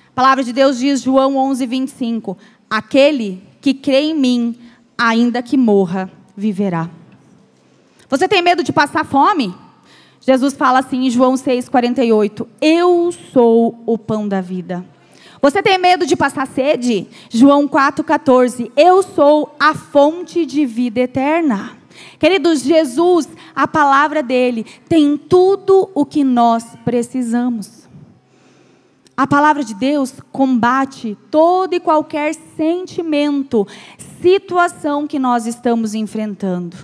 A palavra de Deus diz, João 11, 25: Aquele que crê em mim, ainda que morra, viverá. Você tem medo de passar fome? Jesus fala assim em João 6, 48: Eu sou o pão da vida. Você tem medo de passar sede? João 4,14. Eu sou a fonte de vida eterna. Queridos, Jesus, a palavra dele, tem tudo o que nós precisamos. A palavra de Deus combate todo e qualquer sentimento, situação que nós estamos enfrentando.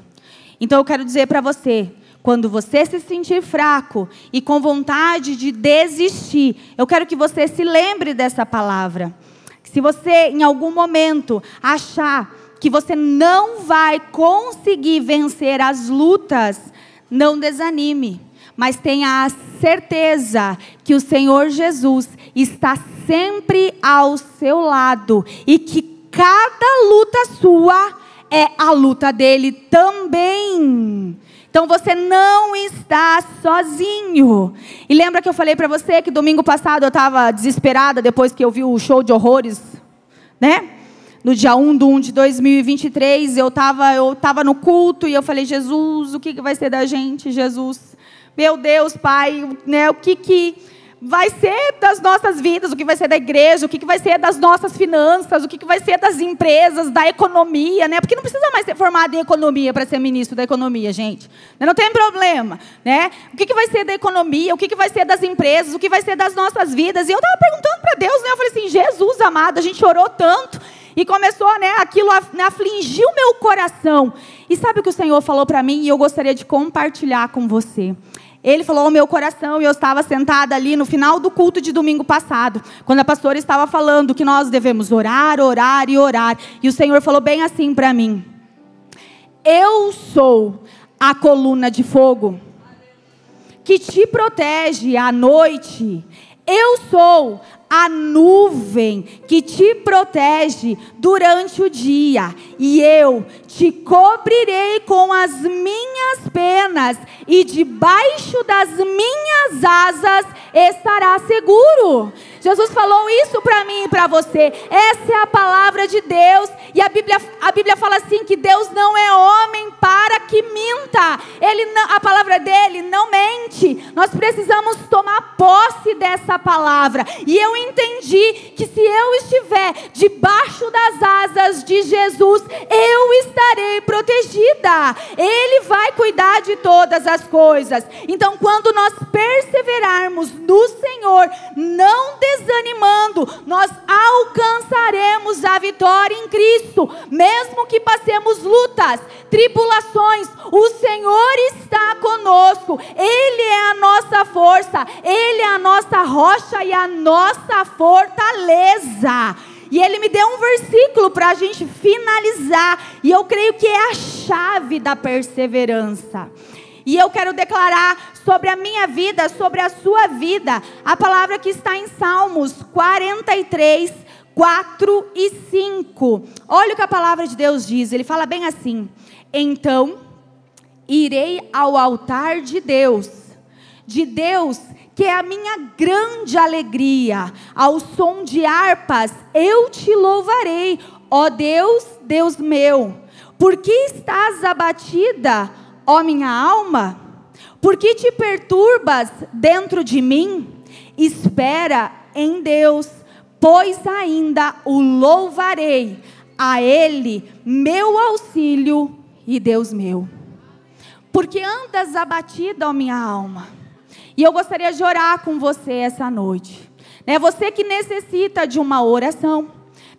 Então eu quero dizer para você, quando você se sentir fraco e com vontade de desistir, eu quero que você se lembre dessa palavra. Se você em algum momento achar que você não vai conseguir vencer as lutas, não desanime, mas tenha a certeza que o Senhor Jesus está sempre ao seu lado e que cada luta sua é a luta dele também. Então você não está sozinho. E lembra que eu falei para você que domingo passado eu estava desesperada depois que eu vi o show de horrores, né? no dia 1 de 1 de 2023, eu estava eu tava no culto e eu falei, Jesus, o que, que vai ser da gente, Jesus? Meu Deus, Pai, né, o que, que vai ser das nossas vidas, o que vai ser da igreja, o que, vai ser das nossas finanças, o que, vai ser das empresas, da economia, né? Porque não precisa mais ser formado em economia para ser ministro da economia, gente. Não tem problema, né? O que, vai ser da economia, o que, vai ser das empresas, o que vai ser das nossas vidas. E eu estava perguntando para Deus, né? Eu falei assim, Jesus amado, a gente orou tanto. E começou, né, aquilo né, afligiu meu coração. E sabe o que o Senhor falou para mim e eu gostaria de compartilhar com você? Ele falou ao meu coração e eu estava sentada ali no final do culto de domingo passado, quando a pastora estava falando que nós devemos orar, orar e orar. E o Senhor falou bem assim para mim: Eu sou a coluna de fogo que te protege à noite. Eu sou a nuvem que te protege durante o dia, e eu te cobrirei com as minhas penas, e debaixo das minhas asas estará seguro. Jesus falou isso para mim e para você. Essa é a palavra de Deus. E a Bíblia, a Bíblia fala assim: que Deus não é homem para que minta. Ele não, a palavra dele não mente. Nós precisamos tomar posse dessa palavra. E eu entendi que se eu estiver debaixo das asas de Jesus, eu estarei protegida. Ele vai cuidar de todas as coisas. Então, quando nós perseverarmos no Senhor, não desanimando, nós alcançaremos a vitória em Cristo, mesmo que passemos lutas, tribulações, o Senhor está conosco, Ele é a nossa força, Ele é a nossa rocha e a nossa fortaleza. E ele me deu um versículo para a gente finalizar, e eu creio que é a chave da perseverança. E eu quero declarar sobre a minha vida, sobre a sua vida, a palavra que está em Salmos 43, 4 e 5. Olha o que a palavra de Deus diz, ele fala bem assim: Então irei ao altar de Deus, de Deus que é a minha grande alegria, ao som de harpas eu te louvarei, ó Deus, Deus meu. Por que estás abatida, ó minha alma? Por que te perturbas dentro de mim? Espera em Deus, pois ainda o louvarei, a Ele, meu auxílio e Deus meu. Porque andas abatida, ó minha alma. E eu gostaria de orar com você essa noite. É você que necessita de uma oração.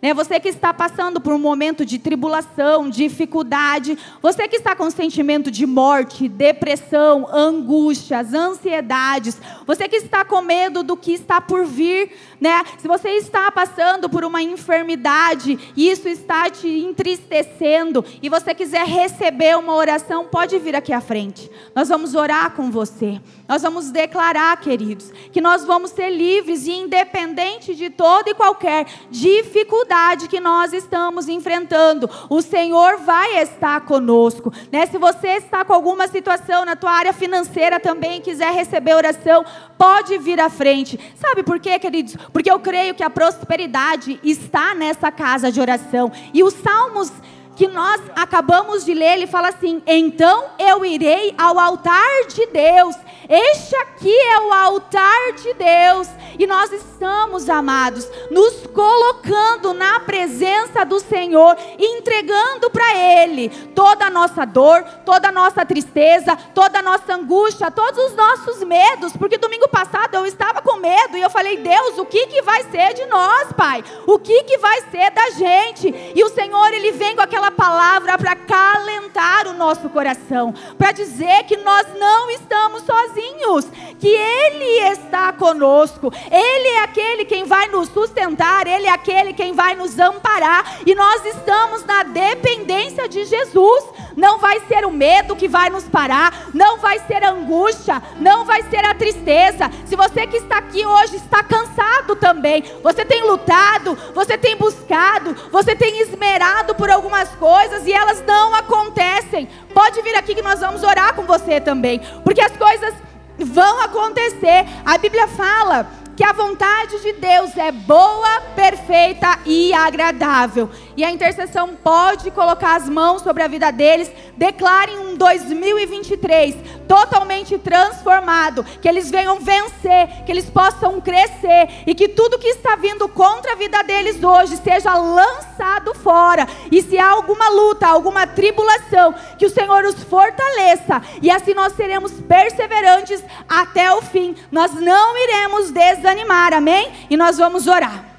Né? Você que está passando por um momento de tribulação, dificuldade, você que está com sentimento de morte, depressão, angústias, ansiedades, você que está com medo do que está por vir, né? Se você está passando por uma enfermidade e isso está te entristecendo e você quiser receber uma oração, pode vir aqui à frente. Nós vamos orar com você. Nós vamos declarar, queridos, que nós vamos ser livres e independente de toda e qualquer dificuldade que nós estamos enfrentando. O Senhor vai estar conosco. Né? Se você está com alguma situação na tua área financeira também quiser receber oração, pode vir à frente. Sabe por quê, queridos? Porque eu creio que a prosperidade está nessa casa de oração. E os salmos que nós acabamos de ler, ele fala assim: Então eu irei ao altar de Deus. Este aqui é o altar de Deus. E nós estamos, amados, nos colocando na presença do Senhor, entregando para Ele toda a nossa dor, toda a nossa tristeza, toda a nossa angústia, todos os nossos medos. Porque domingo passado eu estava com medo e eu falei: Deus, o que, que vai ser de nós, Pai? O que, que vai ser da gente? E o Senhor, Ele vem com aquela palavra para calentar o nosso coração, para dizer que nós não estamos sozinhos, que Ele está conosco, Ele é aquele quem vai nos sustentar, Ele é aquele quem vai nos amparar, e nós estamos na dependência de Jesus. Não vai ser o medo que vai nos parar, não vai ser a angústia, não vai ser a tristeza. Se você que está aqui hoje está cansado também, você tem lutado, você tem buscado, você tem esmerado por algumas coisas e elas não acontecem. Pode vir aqui que nós vamos orar com você também, porque as coisas vão acontecer. A Bíblia fala que a vontade de Deus é boa, perfeita e agradável. E a intercessão pode colocar as mãos sobre a vida deles. Declarem um 2023 totalmente transformado. Que eles venham vencer, que eles possam crescer. E que tudo que está vindo contra a vida deles hoje seja lançado fora. E se há alguma luta, alguma tribulação, que o Senhor os fortaleça. E assim nós seremos perseverantes até o fim. Nós não iremos desanimar, amém? E nós vamos orar.